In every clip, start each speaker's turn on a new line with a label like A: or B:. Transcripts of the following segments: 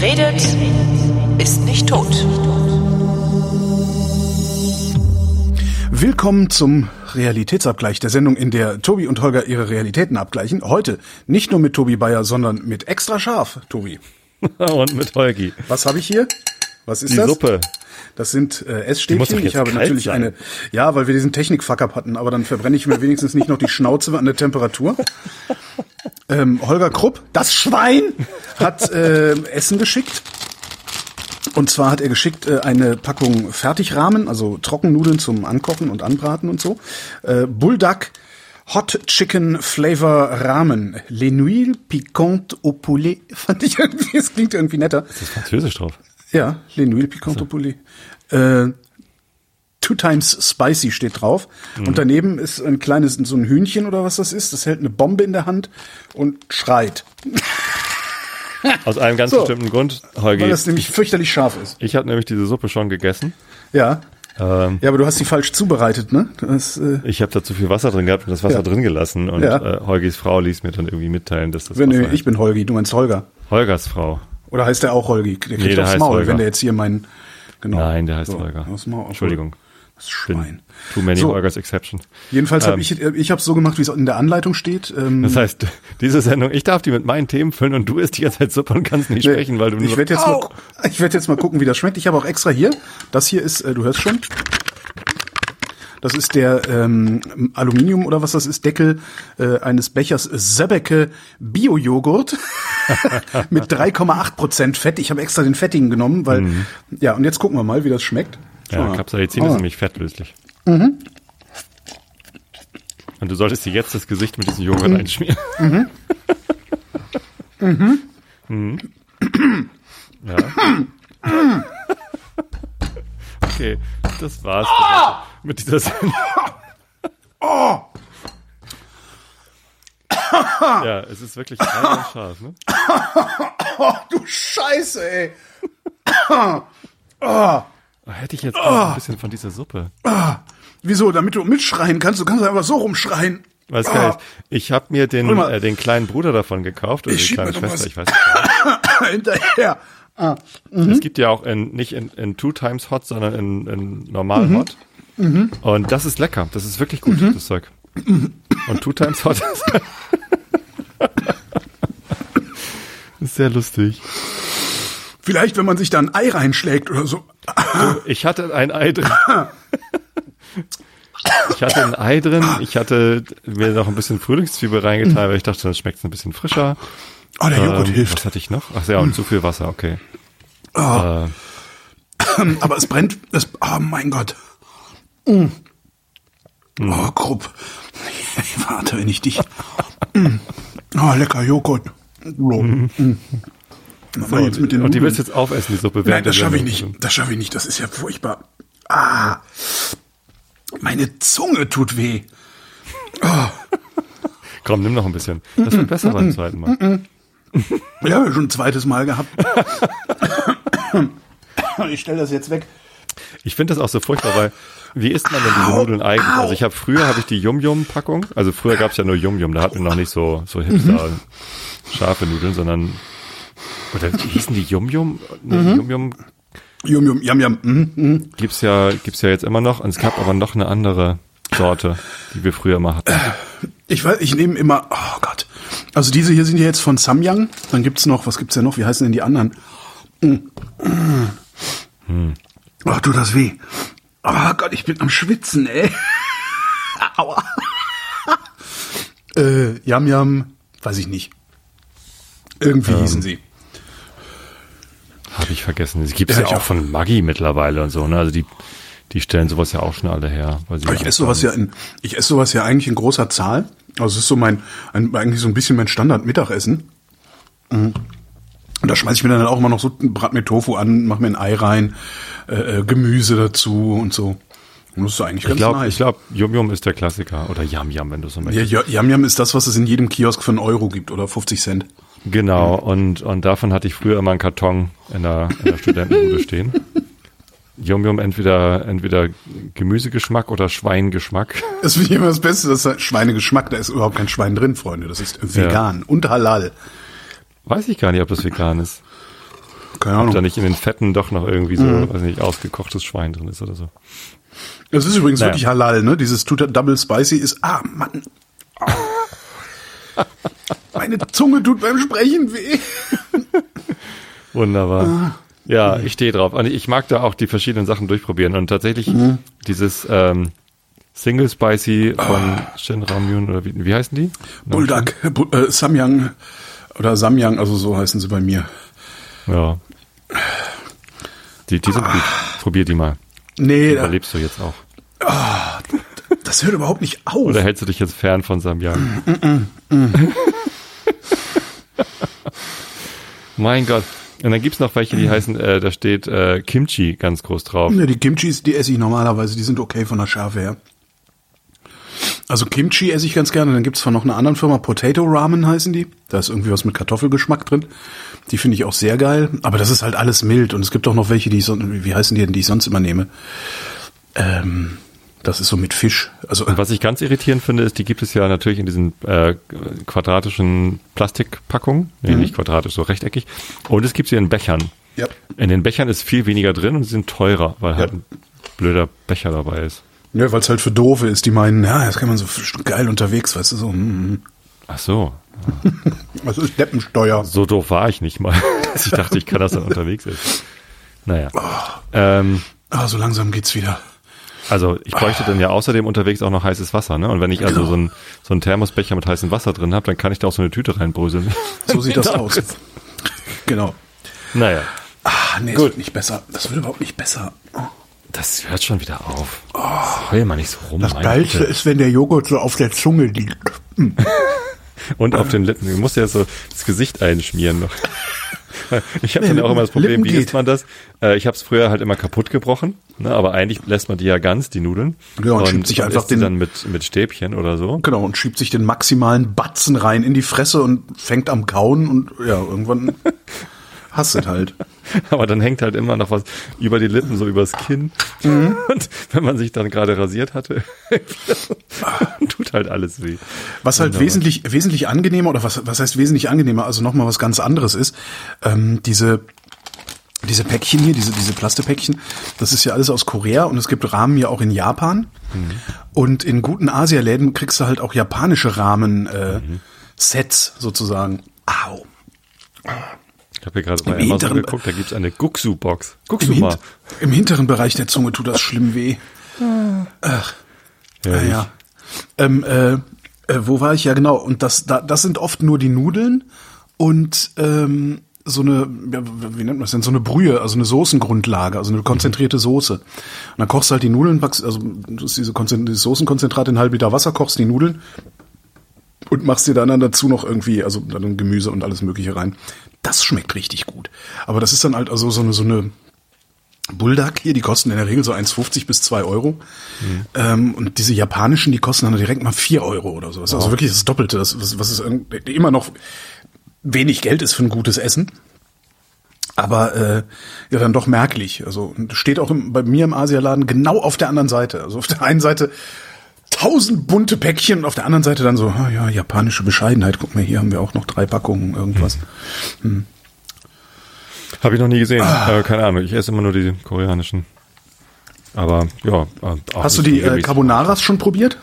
A: Wer redet, ist nicht tot.
B: Willkommen zum Realitätsabgleich der Sendung, in der Tobi und Holger ihre Realitäten abgleichen. Heute nicht nur mit Tobi Bayer, sondern mit extra scharf, Tobi.
C: und mit Holgi.
B: Was habe ich hier? Was ist
C: Die
B: das?
C: Suppe.
B: Das sind äh, Essstäbchen. Ich habe natürlich
C: sein.
B: eine. Ja, weil wir diesen Technik-Fuck-up hatten, aber dann verbrenne ich mir wenigstens nicht noch die Schnauze an der Temperatur. Ähm, Holger Krupp, das Schwein, hat äh, Essen geschickt. Und zwar hat er geschickt äh, eine Packung Fertigrahmen, also Trockennudeln zum Ankochen und Anbraten und so. Äh, Bulldog Hot Chicken Flavor Ramen. Les Nuits Piquantes au Poulet. Fand ich irgendwie, es klingt irgendwie netter.
C: Das ist französisch drauf.
B: Ja, Les Nuits Piquantes au Poulet. Äh, Two Times Spicy steht drauf. Und daneben ist ein kleines, so ein Hühnchen oder was das ist. Das hält eine Bombe in der Hand und schreit.
C: Aus einem ganz
B: So.
C: bestimmten Grund, Holgi.
B: Weil das nämlich fürchterlich scharf ist.
C: ich habe nämlich diese Suppe schon gegessen.
B: Ja.
C: Ähm,
B: Ja, aber du hast sie falsch zubereitet, ne? Das, äh,
C: ich habe da zu viel Wasser drin gehabt und das Wasser
B: Ja.
C: drin gelassen. Und
B: Ja.
C: äh, Holgis Frau ließ mir dann irgendwie mitteilen, dass das
B: wenn,
C: Wasser
B: nee, ich bin Holgi, du meinst Holger.
C: Holgers Frau.
B: Oder heißt der auch Holgi? Der kriegt
C: Nee, der
B: aufs Maul,
C: Holger.
B: wenn der jetzt hier mein, genau.
C: Nein, der heißt
B: So,
C: Holger. Entschuldigung.
B: Das Schwein.
C: Too many
B: So.
C: Holgers Exception.
B: Jedenfalls habe
C: Ähm.
B: ich, ich habe so gemacht, wie es in der Anleitung steht. Ähm,
C: Das heißt, diese Sendung, ich darf die mit meinen Themen füllen und du isst die ganze Zeit Suppe und kannst nicht
B: nee,
C: sprechen, weil du
B: ich
C: nur
B: werde jetzt,
C: Au!
B: ich werd jetzt mal gucken, wie das schmeckt. Ich habe auch extra hier. Das hier ist, äh, du hörst schon. Das ist der ähm, Aluminium oder was das ist, Deckel äh, eines Bechers Sebecke Bio-Joghurt mit 3,8 Prozent Fett. Ich habe extra den fettigen genommen, weil ja. Und jetzt gucken wir mal, wie das schmeckt. Schau
C: Mhm. Ja,
B: mal.
C: Capsaicin
B: Ah.
C: ist nämlich fettlöslich.
B: Mhm.
C: Und du solltest dir jetzt das Gesicht mit diesem Joghurt
B: Mhm.
C: einschmieren. Mhm. Ja. Okay, das war's
B: Ah!
C: Mit dieser Sendung.
B: Oh!
C: Ja, es ist wirklich scharf, ne?
B: Oh, du Scheiße, ey.
C: Hätte ich jetzt auch ein bisschen von dieser Suppe.
B: Wieso? Damit du mitschreien kannst. Du kannst einfach so rumschreien.
C: Weiß gar nicht. Ich habe mir den, äh, den kleinen Bruder davon gekauft, oder
B: Ich
C: die kleine Schwester, ich weiß nicht.
B: Hinterher.
C: Es gibt ja auch in, nicht in, in Two Times Hot, sondern in, in normal
B: Mhm.
C: Hot. Und das ist lecker. Das ist wirklich gut, das Zeug. Und Two Times Hot ist, ist sehr lustig.
B: Vielleicht, wenn man sich da ein Ei reinschlägt oder so.
C: Ich hatte ein Ei drin. Ich hatte ein Ei drin. Ich hatte mir noch ein bisschen Frühlingszwiebel reingetan, weil ich dachte, dann schmeckt es ein bisschen frischer.
B: Oh, der Joghurt
C: Ähm,
B: hilft.
C: Was hatte ich noch? Ach ja, und zu viel Wasser, okay. Äh,
B: Aber es brennt. Es, oh mein Gott. Mm. Oh, Krupp. Warte, wenn ich dich. Mm. Oh, lecker Joghurt. Oh. Mm. Den
C: und die
B: Nudeln.
C: willst du jetzt aufessen, die Suppe.
B: Nein, das schaffe ich nicht. Das schaffe ich nicht. Das ist ja furchtbar. Ah. Meine Zunge tut weh.
C: Komm, nimm noch ein bisschen. Das wird besser beim zweiten Mal.
B: Ja, ich schon ein zweites Mal gehabt. ich stelle das jetzt weg.
C: Ich finde das auch so furchtbar, weil wie isst man denn diese Nudeln eigentlich? Also ich habe früher habe ich die Yum Yum Packung, also früher gab es ja nur Yum Yum, da hatten wir noch nicht so so hipster scharfe Nudeln, sondern oder wie hießen die Yum Yum? Nee, Yum Yum
B: Jum, jum, jam, jam. Mhm, mhm.
C: gibt's ja gibt's ja jetzt immer noch und es gab aber noch eine andere Sorte, die wir früher immer hatten.
B: Ich weiß, ich nehme immer, oh Gott. Also diese hier sind ja jetzt von Samyang. Dann gibt's noch, was gibt's denn noch? Wie heißen denn die anderen? Mm. Mm. Oh, tut das weh. Oh Gott, ich bin am Schwitzen, ey. Aua. äh, Yam Yam, weiß ich nicht. Irgendwie hießen sie.
C: Habe ich vergessen. Es gibt's
B: Ja,
C: ja,
B: ich
C: auch von Maggi mittlerweile und so, ne? Also die die stellen sowas ja auch schon alle her.
B: Ich
C: ja
B: esse sowas ja in, ich esse sowas ja eigentlich in großer Zahl. Also es ist so mein, ein, eigentlich so ein bisschen mein Standard-Mittagessen. Mhm. Und da schmeiße ich mir dann auch immer noch so, brat mir Tofu an, mach mir ein Ei rein, äh, äh, Gemüse dazu und so. Und das ist eigentlich
C: ich
B: ganz
C: glaube,
B: nice.
C: ich glaube, Yum Yum ist der Klassiker oder Yam Yam, wenn du so
B: ja,
C: möchtest.
B: ja, Yam Yam ist das, was es in jedem Kiosk für einen Euro gibt oder 50 Cent.
C: Genau, und, und davon hatte ich früher immer einen Karton in der, in der Studentenbude stehen. Yum Yum entweder, entweder Gemüsegeschmack oder Schweingeschmack.
B: Das finde ich immer das Beste, das ist Schweinegeschmack, da ist überhaupt kein Schwein drin, Freunde. Das ist vegan und halal.
C: Weiß ich gar nicht, ob das vegan ist.
B: Keine
C: Ob
B: Ahnung.
C: da nicht in den Fetten doch noch irgendwie so, weiß nicht, ausgekochtes Schwein drin ist oder so.
B: Es ist übrigens
C: Naja.
B: wirklich halal, ne? Dieses Double Spicy ist, ah, Mann. Meine Zunge tut beim Sprechen weh.
C: Wunderbar. Ja, ich stehe drauf. Und ich mag da auch die verschiedenen Sachen durchprobieren. Und tatsächlich dieses ähm, Single Spicy von Shin Ramyun oder wie, wie heißen die?
B: Bulldog, Bu- äh, Samyang oder Samyang, also so heißen sie bei mir.
C: Ja. Die, die sind gut. Probier die mal.
B: Nee, da-
C: Überlebst du jetzt auch.
B: das hört überhaupt nicht auf.
C: Oder hältst du dich jetzt fern von Samyang? mein Gott. Und dann gibt's noch welche, die heißen, äh, da steht äh, Kimchi ganz groß drauf.
B: Ne, die Kimchis, die esse ich normalerweise, die sind okay von der Schärfe her. Also Kimchi esse ich ganz gerne. Dann gibt's von noch einer anderen Firma, Potato Ramen heißen die. Da ist irgendwie was mit Kartoffelgeschmack drin. Die finde ich auch sehr geil. Aber das ist halt alles mild. Und es gibt auch noch welche, die ich sonst, wie heißen die denn, die ich sonst immer nehme? Ähm, das ist so mit Fisch. Also
C: Und was ich ganz irritierend finde, ist, die gibt es ja natürlich in diesen äh, quadratischen Plastikpackungen. Nee, nicht quadratisch, so rechteckig. Und es gibt sie in Bechern.
B: ja.
C: In den Bechern ist viel weniger drin und sie sind teurer, weil halt ein blöder Becher dabei ist.
B: Ja, weil es halt für Doofe ist, die meinen, ja, das kann man so geil unterwegs, weißt du, so, hm,
C: Ach so.
B: was ist Deppensteuer?
C: So doof war ich nicht mal. dass ich dachte, ich kann das dann unterwegs essen. Naja. Ähm,
B: Ah, so langsam geht's wieder.
C: also ich bräuchte dann ja außerdem unterwegs auch noch heißes Wasser, ne? Und wenn ich also so ein so einen Thermosbecher mit heißem Wasser drin habe, dann kann ich da auch so eine Tüte reinbröseln.
B: So sieht das aus. Genau.
C: Naja.
B: Ah, nee,
C: Gut.
B: es wird nicht besser. Das wird überhaupt nicht besser.
C: Das hört schon wieder auf. Heul mal nicht so rum.
B: Das Geilste ist, wenn der Joghurt so auf der Zunge liegt.
C: Und auf den Lippen. Du musst ja so das Gesicht einschmieren noch. Ich habe
B: Nee,
C: dann auch immer das Problem,
B: Lippen
C: wie isst man das? Äh, ich habe es früher halt immer kaputt gebrochen, ne? aber eigentlich lässt man die ja ganz, die Nudeln.
B: Ja, und schiebt sich
C: und
B: einfach den-
C: dann mit, mit Stäbchen oder so.
B: Genau, und schiebt sich den maximalen Batzen rein in die Fresse und fängt am Kauen und ja, irgendwann hast du es halt.
C: Aber dann hängt halt immer noch was über die Lippen, so übers Kinn.
B: Mhm.
C: Und wenn man sich dann gerade rasiert hatte, tut halt alles weh.
B: Was halt
C: Wunderbar.
B: wesentlich, wesentlich angenehmer, oder was, was heißt wesentlich angenehmer, also nochmal was ganz anderes ist, ähm, diese, diese Päckchen hier, diese, diese Plastepäckchen, das ist ja alles aus Korea und es gibt Rahmen ja auch in Japan. Und in guten Asialäden kriegst du halt auch japanische Rahmen, äh, Sets sozusagen. Au.
C: Ich habe hier gerade bei
B: Im
C: Amazon
B: hinteren-
C: geguckt, da gibt's eine Guxu-Box. Guckst
B: Im,
C: mal.
B: Hint Im hinteren Bereich der Zunge tut das schlimm weh. Ach,
C: Herrlich.
B: ja. Ähm, äh, äh, wo war ich? Ja, genau. Und das, da, das sind oft nur die Nudeln und ähm, so eine, ja, wie nennt man das denn, so eine Brühe, also eine Soßengrundlage, also eine konzentrierte Soße. Und dann kochst du halt die Nudeln, also das ist diese Konzent Soßenkonzentrat in halben Liter Wasser, kochst die Nudeln und machst dir dann dazu noch irgendwie, also dann Gemüse und alles Mögliche rein. Das schmeckt richtig gut. Aber das ist dann halt also so eine, so eine Bulldog hier, die kosten in der Regel so 1,50 bis 2 Euro. Ähm, und diese japanischen, die kosten dann direkt mal 4 Euro oder sowas. Also wirklich das Doppelte, das, was, was ist immer noch wenig Geld ist für ein gutes Essen. Aber äh, ja dann doch merklich. Also steht auch im, bei mir im Asialaden genau auf der anderen Seite. Also auf der einen Seite tausend bunte Päckchen und auf der anderen Seite dann so, ah, ja, japanische Bescheidenheit. Guck mal, hier haben wir auch noch drei Packungen irgendwas.
C: Habe ich noch nie gesehen.
B: Ah.
C: Äh, keine Ahnung. Ich esse immer nur die koreanischen. Aber ja. auch
B: Hast du die äh. Carbonaras schon probiert?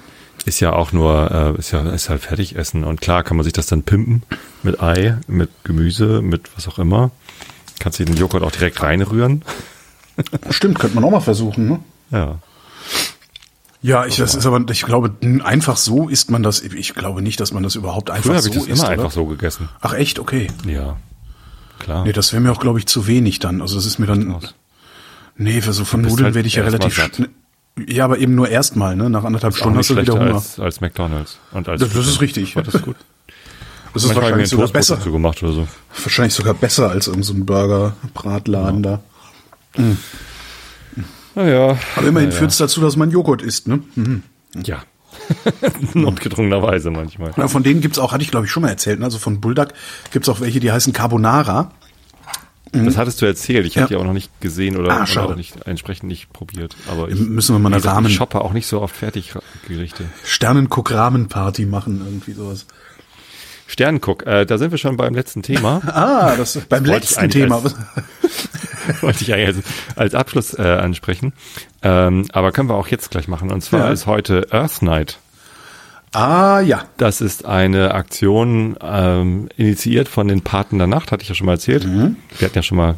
C: Ist ja auch nur, äh, ist ja ist halt Fertigessen. Und klar kann man sich das dann pimpen mit Ei, mit Gemüse, mit was auch immer. Kannst du den Joghurt auch direkt reinrühren.
B: Stimmt, könnte man auch mal versuchen, ne?
C: Ja.
B: Ja, ich, das ist aber, ich glaube, einfach so isst man das. Ich glaube nicht, dass man das überhaupt einfach
C: Früher
B: so
C: ich das
B: isst.
C: immer
B: oder?
C: einfach so gegessen.
B: Ach echt, okay.
C: Ja. Klar.
B: Nee, das wäre mir auch, glaube ich, zu wenig dann. Also das ist mir dann. Nee, für so von Nudeln
C: halt
B: werde ich ja relativ schnell. Ja, aber eben nur erstmal, ne? Nach anderthalb
C: Auch
B: Stunden hast du wieder
C: schlechter
B: Hunger.
C: als, als McDonalds. Und als
B: Das, das ist richtig.
C: War das gut?
B: Das ist
C: Manchmal
B: wahrscheinlich
C: ein
B: sogar besser.
C: gemacht oder so.
B: Wahrscheinlich sogar besser als irgendein so Burger-Bratladen da.
C: Naja.
B: Aber immerhin führt's dazu, dass man Joghurt isst, ne? Mhm.
C: Ja. Notgedrungenerweise manchmal.
B: Ja, von denen gibt's auch, hatte ich glaube ich schon mal erzählt, ne? also von Bulldog gibt's auch welche, die heißen Carbonara.
C: Das hattest du erzählt. Ich
B: Ja.
C: habe die auch noch nicht gesehen oder,
B: Ah,
C: oder auch nicht, entsprechend nicht probiert. Aber ich,
B: Müssen wir mal eine Rahmen-
C: Ich shoppe auch nicht so oft Fertiggerichte.
B: Sternencook-Ramen-Party machen, irgendwie sowas.
C: Sternenguck, äh, da sind wir schon beim letzten Thema.
B: Ah, das beim
C: ich
B: letzten Thema.
C: als- Wollte ich eigentlich als, als Abschluss äh, ansprechen. Ähm, aber können wir auch jetzt gleich machen. Und zwar
B: Ja.
C: ist heute Earth Night.
B: Ah, ja.
C: Das ist eine Aktion ähm, initiiert von den Paten der Nacht, hatte ich ja schon mal erzählt.
B: Mhm.
C: Wir hatten ja schon mal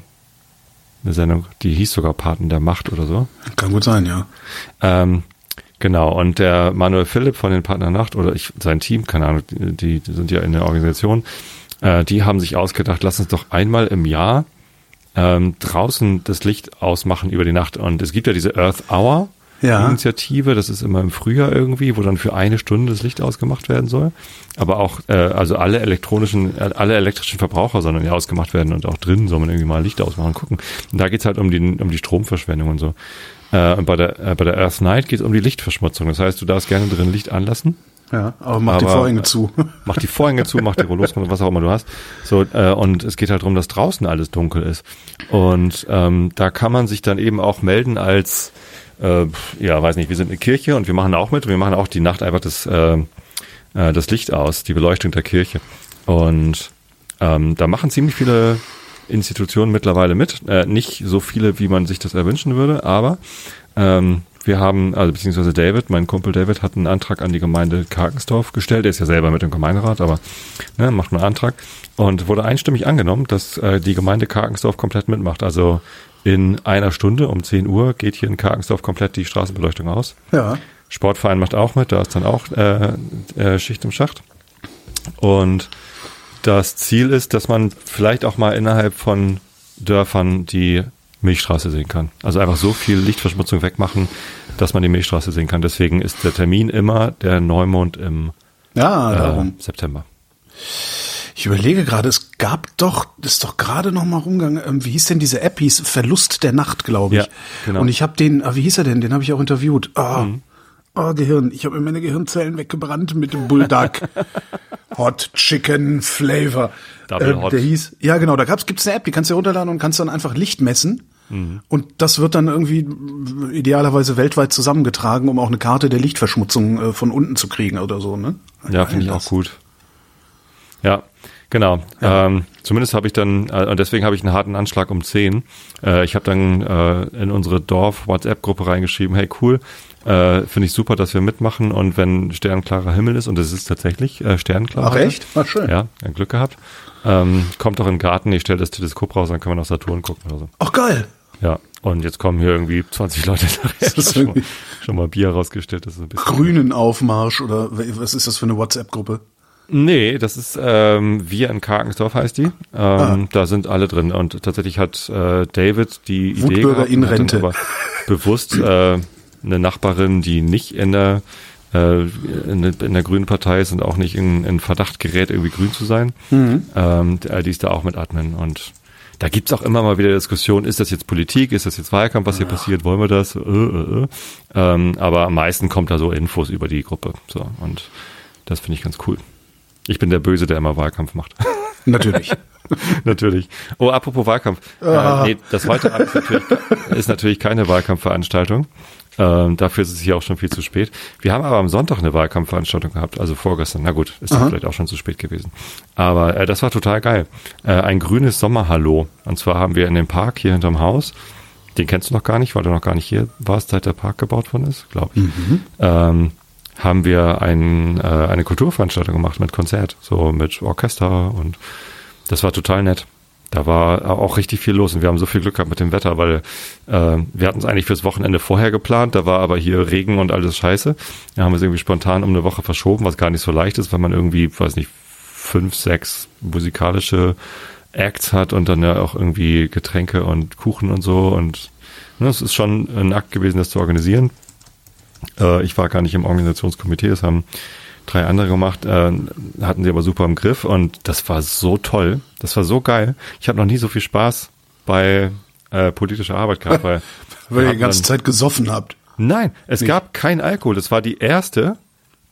C: eine Sendung, die hieß sogar Paten der Macht oder so.
B: Kann gut sein, ja.
C: Ähm, genau, und der Manuel Philipp von den Paten der Nacht oder ich, sein Team, keine Ahnung, die, die sind ja in der Organisation, äh, die haben sich ausgedacht, lass uns doch einmal im Jahr ähm, draußen das Licht ausmachen über die Nacht. Und es gibt ja diese Earth Hour.
B: Ja.
C: Initiative, das ist immer im Frühjahr irgendwie, wo dann für eine Stunde das Licht ausgemacht werden soll. Aber auch, äh, also alle elektronischen, alle elektrischen Verbraucher sollen ja ausgemacht werden und auch drinnen soll man irgendwie mal Licht ausmachen und gucken. Und da geht's halt um die, um die Stromverschwendung und so. Äh, und bei der, äh, bei der Earth Night geht's um die Lichtverschmutzung. Das heißt, du darfst gerne drin Licht anlassen.
B: Ja, aber mach die
C: Aber-
B: Vorhänge zu.
C: Mach die Vorhänge zu, mach die Rollos, was auch immer du hast. So, äh, und es geht halt darum, dass draußen alles dunkel ist. Und ähm, da kann man sich dann eben auch melden als, äh, ja, weiß nicht, wir sind eine Kirche und wir machen auch mit. und Wir machen auch die Nacht einfach das, äh, äh, das Licht aus, die Beleuchtung der Kirche. Und ähm, da machen ziemlich viele Institutionen mittlerweile mit. Äh, nicht so viele, wie man sich das erwünschen würde, aber ähm, wir haben, also beziehungsweise David, mein Kumpel David, hat einen Antrag an die Gemeinde Karkensdorf gestellt. Der ist ja selber mit dem Gemeinderat, aber ne, macht einen Antrag und wurde einstimmig angenommen, dass äh, die Gemeinde Karkensdorf komplett mitmacht. Also in einer Stunde um 10 Uhr geht hier in Karkensdorf komplett die Straßenbeleuchtung aus.
B: Ja.
C: Sportverein macht auch mit, da ist dann auch äh, äh, Schicht im Schacht. Und das Ziel ist, dass man vielleicht auch mal innerhalb von Dörfern die Milchstraße sehen kann. Also einfach so viel Lichtverschmutzung wegmachen, dass man die Milchstraße sehen kann. Deswegen ist der Termin immer der Neumond im
B: Ja,
C: äh. September.
B: Ich überlege gerade, es gab doch, ist doch gerade noch mal rumgegangen, ähm, wie hieß denn diese App? Hieß Verlust der Nacht, glaube ich.
C: Ja, genau.
B: Und ich habe den, ah, wie hieß er denn? Den habe ich auch interviewt. Ah, ah, Gehirn. Ich habe mir meine Gehirnzellen weggebrannt mit dem Bulldog. Hot Chicken Flavor.
C: Double
B: Äh,
C: Hot.
B: Der hieß, ja genau, da gab's, gibt's eine App, die kannst du dir runterladen und kannst dann einfach Licht messen.
C: Mhm.
B: Und das wird dann irgendwie idealerweise weltweit zusammengetragen, um auch eine Karte der Lichtverschmutzung äh, von unten zu kriegen oder so, ne?
C: Ja, finde ich auch gut. Ja, genau. Ähm, zumindest habe ich dann, äh, und deswegen habe ich einen harten Anschlag um 10. Äh, ich habe dann äh, in unsere Dorf-WhatsApp-Gruppe reingeschrieben, hey cool, äh, finde ich super, dass wir mitmachen und wenn sternklarer Himmel ist, und es ist tatsächlich äh, sternklar.
B: Ach, echt? Ach, schön.
C: Ja, ein Glück gehabt. Ähm, kommt doch in den Garten, ich stelle das Teleskop raus, dann können wir nach Saturn gucken oder so.
B: Ach geil.
C: Ja, und jetzt kommen hier irgendwie 20 Leute nachher.
B: Das ist
C: schon, mal, schon mal Bier rausgestellt. Das ist ein bisschen
B: Grünen Aufmarsch oder was ist das für eine WhatsApp-Gruppe?
C: Nee, das ist ähm, Wir in Karkensdorf heißt die. Ähm,
B: Ah.
C: Da sind alle drin und tatsächlich hat äh, David die Idee
B: Wutbürger
C: gehabt
B: in Rente.
C: aber bewusst äh, eine Nachbarin, die nicht in der äh, in, der- in der Grünen Partei ist und auch nicht in, in Verdacht gerät, irgendwie grün zu sein,
B: Mhm.
C: ähm, die, die ist da auch mit Admin und da gibt's auch immer mal wieder Diskussionen, ist das jetzt Politik, ist das jetzt Wahlkampf, was hier passiert, wollen wir das? Äh, äh, äh. Ähm, aber am meisten kommt da so Infos über die Gruppe. So, und das finde ich ganz cool. Ich bin der Böse, der immer Wahlkampf macht.
B: Natürlich.
C: natürlich. Oh, apropos Wahlkampf.
B: Ah.
C: Äh, nee, das heute Abend ist natürlich, ist natürlich keine Wahlkampfveranstaltung. Ähm, dafür ist es hier auch schon viel zu spät. Wir haben aber am Sonntag eine Wahlkampfveranstaltung gehabt, also vorgestern. Na gut, ist vielleicht auch schon zu spät gewesen. Aber äh, das war total geil. Äh, ein grünes Sommerhallo. Und zwar haben wir in dem Park hier hinterm Haus, den kennst du noch gar nicht, weil du noch gar nicht hier warst, seit der Park gebaut worden ist, glaube ich. Ähm, haben wir ein, äh, eine Kulturveranstaltung gemacht mit Konzert, so mit Orchester und das war total nett. Da war auch richtig viel los und wir haben so viel Glück gehabt mit dem Wetter, weil äh, wir hatten es eigentlich fürs Wochenende vorher geplant, da war aber hier Regen und alles scheiße. Da haben wir es irgendwie spontan um eine Woche verschoben, was gar nicht so leicht ist, weil man irgendwie, weiß nicht, fünf, sechs musikalische Acts hat und dann ja auch irgendwie Getränke und Kuchen und so und ne, es ist schon ein Akt gewesen, das zu organisieren. Äh, ich war gar nicht im Organisationskomitee, das haben drei andere gemacht, äh, hatten sie aber super im Griff und das war so toll, das war so geil. Ich habe noch nie so viel Spaß bei äh, politischer Arbeit gehabt, weil
B: Weil ihr die ganze
C: hatten
B: Zeit gesoffen habt.
C: dann, Nein, es gab kein Alkohol. Das war die erste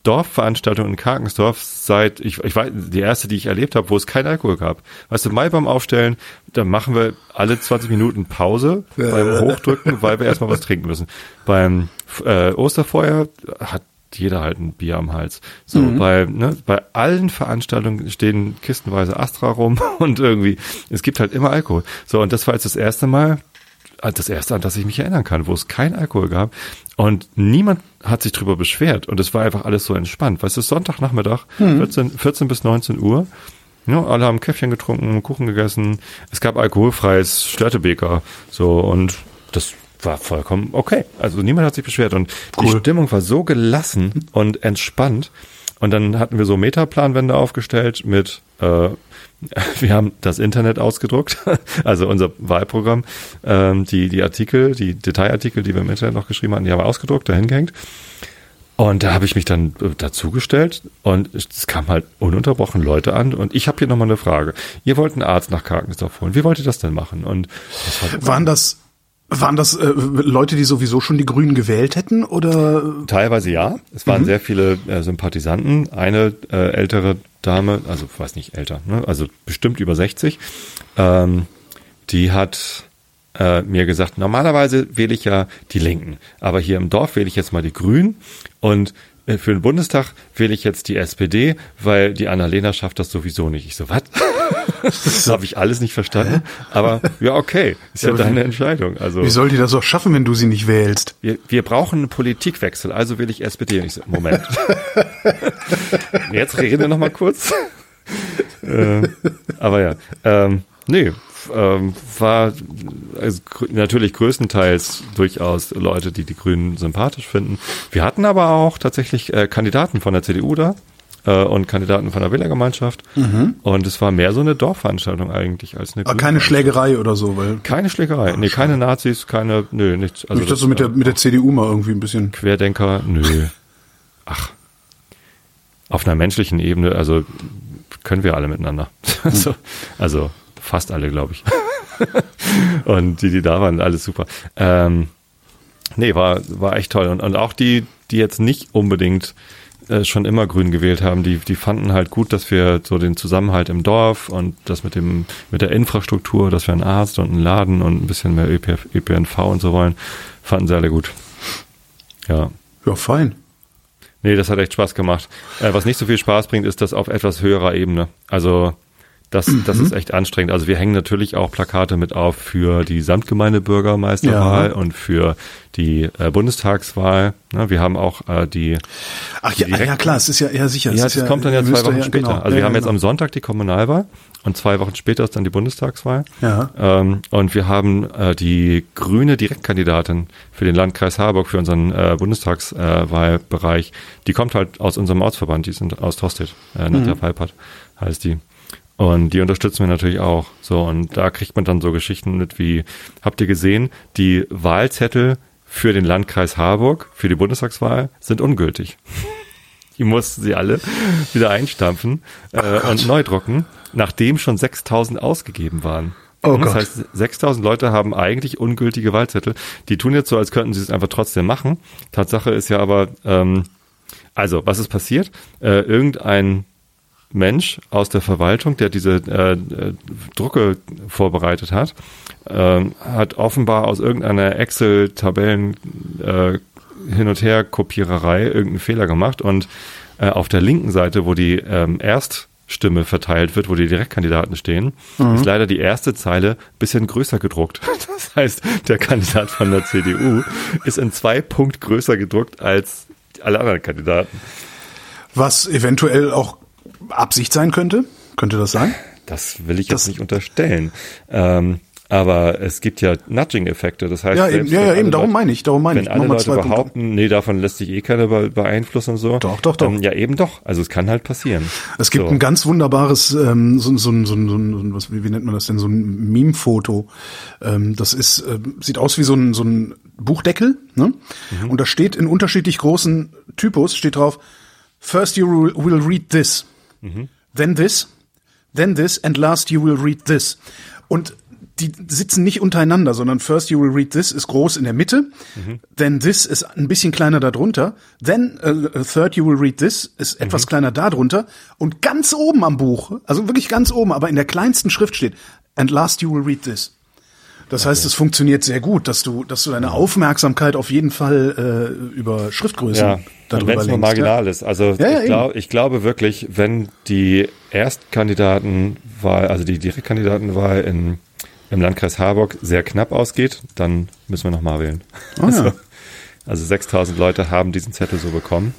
C: Dorfveranstaltung in Karkensdorf seit, ich, ich weiß, die erste, die ich erlebt habe, wo es kein Alkohol gab. Weißt du, mal beim Aufstellen, dann machen wir alle 20 Minuten Pause beim Hochdrücken, weil wir erstmal was trinken müssen. Beim äh, Osterfeuer hat jeder halt ein Bier am Hals. So, bei, ne, bei allen Veranstaltungen stehen kistenweise Astra rum und irgendwie, es gibt halt immer Alkohol. So, und das war jetzt das erste Mal, äh, das erste, an das ich mich erinnern kann, wo es kein Alkohol gab. Und niemand hat sich drüber beschwert. Und es war einfach alles so entspannt. Weißt du, Sonntagnachmittag, 14, 14 bis 19 Uhr. Ja, alle haben Käffchen getrunken, Kuchen gegessen. Es gab alkoholfreies Störtebeker. So, und das war vollkommen okay. Also niemand hat sich beschwert. Und die
B: Cool.
C: Stimmung war so gelassen und entspannt. Und dann hatten wir so Metaplanwände aufgestellt mit, äh, wir haben das Internet ausgedruckt, also unser Wahlprogramm, ähm, die, die Artikel, die Detailartikel, die wir im Internet noch geschrieben hatten, die haben wir ausgedruckt, dahin gehängt. Und da habe ich mich dann äh, dazugestellt und es kam halt ununterbrochen Leute an und ich habe hier nochmal eine Frage. Ihr wollt einen Arzt nach Karkensdorf holen. Wie wollt ihr das denn machen? Und das war
B: Waren das, waren das äh, Leute, die sowieso schon die Grünen gewählt hätten oder?
C: Teilweise ja. Es waren sehr viele äh, Sympathisanten. Eine äh, ältere Dame, also weiß nicht älter, ne? also bestimmt über 60, ähm, die hat äh, mir gesagt, normalerweise wähle ich ja die Linken, aber hier im Dorf wähle ich jetzt mal die Grünen und für den Bundestag wähle ich jetzt die SPD, weil die Annalena schafft das sowieso nicht. Ich so, was? Das habe ich alles nicht verstanden. Aber ja, okay, ist ja,
B: Ja,
C: deine Entscheidung. Also
B: Wie soll die das auch schaffen, wenn du sie nicht wählst?
C: wir, wir brauchen einen Politikwechsel, also will ich SPD. Und ich so, Moment. Jetzt rede noch mal kurz. äh, aber ja, ähm, nee, ähm, war also, natürlich größtenteils durchaus Leute, die die Grünen sympathisch finden. Wir hatten aber auch tatsächlich äh, Kandidaten von der CDU da äh, und Kandidaten von der Wählergemeinschaft. Und es war mehr so eine Dorfveranstaltung eigentlich als eine
B: Aber keine. Schlägerei oder so, weil
C: Keine Schlägerei, nee, keine Nazis, keine, nö, nichts. Also
B: nicht, dass du mit der,
C: äh,
B: mit der CDU mal irgendwie ein bisschen.
C: Querdenker, nö. Ach. Auf einer menschlichen Ebene, also können wir alle miteinander. so, also fast alle, glaube ich. und die, die da waren, alles super. Ähm, nee, war, war echt toll. Und, und auch die, die jetzt nicht unbedingt äh, schon immer grün gewählt haben, die, die fanden halt gut, dass wir so den Zusammenhalt im Dorf und das mit dem, mit der Infrastruktur, dass wir einen Arzt und einen Laden und ein bisschen mehr ÖPF, ÖPNV und so wollen, fanden sie alle gut. Ja.
B: Ja, fein.
C: Nee, das hat echt Spaß gemacht. Äh, was nicht so viel Spaß bringt, ist das auf etwas höherer Ebene. Also das, das ist echt anstrengend. Also wir hängen natürlich auch Plakate mit auf für die Samtgemeindebürgermeisterwahl
B: Ja.
C: und für die äh, Bundestagswahl. Ne, wir haben auch äh, die
B: Ach ja,
C: Direkt-
B: ja klar, es ist ja, ja sicher. es
C: ja,
B: ist
C: das kommt dann ja
B: ihr
C: zwei Wochen
B: ja-
C: später.
B: genau.
C: Also
B: Ja,
C: wir haben
B: ja,
C: jetzt am Sonntag die Kommunalwahl und zwei Wochen später ist dann die Bundestagswahl.
B: Ja.
C: Ähm, und wir haben äh, die grüne Direktkandidatin für den Landkreis Harburg, für unseren äh, Bundestagswahlbereich. Die kommt halt aus unserem Ortsverband, die sind aus Tostedt, äh, Nadja Weipert heißt die. Und die unterstützen wir natürlich auch. So, und da kriegt man dann so Geschichten mit wie, habt ihr gesehen, die Wahlzettel für den Landkreis Harburg, für die Bundestagswahl, sind ungültig. Die mussten sie alle wieder einstampfen äh, und neu drucken, nachdem schon 6000 ausgegeben waren.
B: Oh
C: das
B: Gott.
C: heißt, 6000 Leute haben eigentlich ungültige Wahlzettel. Die tun jetzt so, als könnten sie es einfach trotzdem machen. Tatsache ist ja aber, ähm, also, was ist passiert? Äh, irgendein Mensch aus der Verwaltung, der diese äh, äh, Drucke vorbereitet hat, ähm, hat offenbar aus irgendeiner Excel-Tabellen äh, hin und her Kopiererei irgendeinen Fehler gemacht und äh, auf der linken Seite, wo die ähm, Erststimme verteilt wird, wo die Direktkandidaten stehen, ist leider die erste Zeile bisschen größer gedruckt. Das heißt, der Kandidat von der CDU ist in zwei Punkt größer gedruckt als alle anderen Kandidaten.
B: Was eventuell auch Absicht sein könnte. Könnte das sein?
C: Das will ich
B: Das-
C: jetzt nicht unterstellen. Ähm, aber es gibt ja Nudging-Effekte. Das heißt,
B: Ja, eben, ja,
C: wenn
B: ja,
C: alle
B: eben, darum
C: Leute-
B: meine ich, darum meine
C: Wenn
B: ich.
C: alle
B: Mach mal
C: Leute
B: zwei Punkte.
C: behaupten, nee, davon lässt sich eh keiner be- beeinflussen und so.
B: Doch, doch, doch.
C: Ähm, ja, eben doch. Also es kann halt passieren.
B: Es gibt
C: so.
B: ein ganz wunderbares, ähm, so, so, so, so, so was, wie, wie nennt man das denn, so ein Meme-Foto. Ähm, das ist, ähm, sieht aus wie so ein, so ein Buchdeckel, ne?
C: Mhm.
B: Und da steht in unterschiedlich großen Typus, steht drauf, first you will read this,
C: Mhm.
B: then this, then this, and last you will read this. Und die sitzen nicht untereinander, sondern first you will read this ist groß in der Mitte,
C: Mhm.
B: then this ist ein bisschen kleiner darunter, then uh, third you will read this ist
C: Mhm.
B: etwas kleiner darunter und ganz oben am Buch, also wirklich ganz oben, aber in der kleinsten Schrift steht and last you will read this. Das heißt, es funktioniert sehr gut, dass du, dass du deine Aufmerksamkeit auf jeden Fall äh, über Schriftgrößen
C: Ja.
B: darüber
C: Wenn es nur marginal ist. Also
B: Ja, ja,
C: ich, glaub, ich glaube wirklich, wenn die Erstkandidatenwahl, also die Direktkandidatenwahl in, im Landkreis Harburg sehr knapp ausgeht, dann müssen wir nochmal wählen.
B: Ja.
C: also, also 6000 Leute haben diesen Zettel so bekommen.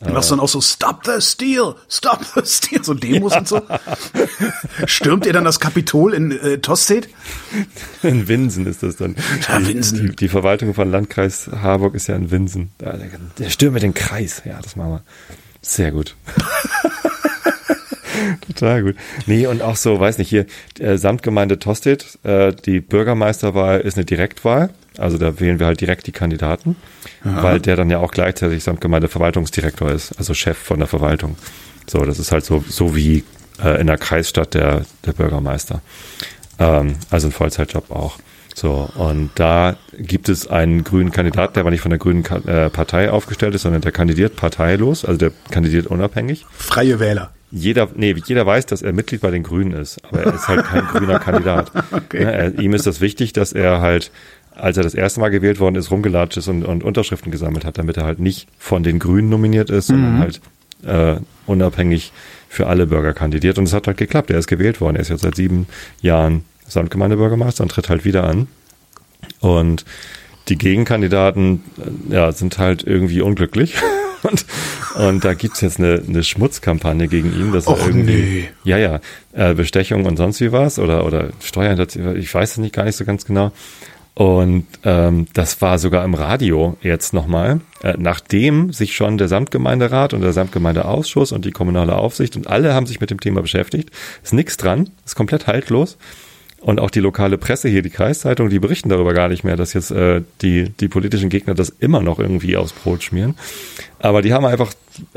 B: Du machst dann auch so Stop the Steal, Stop the Steal, so Demos und so. Stürmt ihr dann das Kapitol in äh, Tosted?
C: In Winsen ist das dann.
B: Ja,
C: Die-
B: Winsen.
C: Die, die Verwaltung von Landkreis Harburg ist ja in Winsen. Der, stürmt den Kreis. Ja, das machen wir. Sehr gut. Total gut. Nee, und auch so, weiß nicht, hier, äh, Samtgemeinde Tostedt, äh, die Bürgermeisterwahl ist eine Direktwahl. Also da wählen wir halt direkt die Kandidaten, weil der dann ja auch gleichzeitig Samtgemeinde-Verwaltungsdirektor ist, also Chef von der Verwaltung. So, das ist halt so, so wie äh, in der Kreisstadt der, der Bürgermeister. Ähm, also ein Vollzeitjob auch. So, und da gibt es einen grünen Kandidaten, der aber nicht von der grünen äh, Partei aufgestellt ist, sondern der kandidiert parteilos, also der kandidiert unabhängig.
B: Freie Wähler.
C: Jeder, nee, jeder weiß, dass er Mitglied bei den Grünen ist, aber er ist halt kein grüner Kandidat.
B: Okay.
C: Ne, er, ihm ist das wichtig, dass er halt, als er das erste Mal gewählt worden ist, rumgelatscht ist und, und Unterschriften gesammelt hat, damit er halt nicht von den Grünen nominiert ist, sondern halt äh, unabhängig für alle Bürger kandidiert. Und es hat halt geklappt. Er ist gewählt worden. Er ist jetzt seit sieben Jahren Samtgemeindebürgermeister und tritt halt wieder an. Und die Gegenkandidaten äh, ja, sind halt irgendwie unglücklich. Und, und da gibt's jetzt eine, eine Schmutzkampagne gegen ihn, dass er
B: Och,
C: irgendwie.
B: nee.
C: Ja, ja. Äh, Bestechung und sonst wie was oder, oder Steuerhinterziehung, ich weiß es nicht gar nicht so ganz genau. Und ähm, das war sogar im Radio jetzt nochmal, äh, nachdem sich schon der Samtgemeinderat und der Samtgemeindeausschuss und die kommunale Aufsicht und alle haben sich mit dem Thema beschäftigt. Ist nichts dran, ist komplett haltlos. Und auch die lokale Presse hier, die Kreiszeitung, die berichten darüber gar nicht mehr, dass jetzt äh, die, die politischen Gegner das immer noch irgendwie aufs Brot schmieren. Aber die haben einfach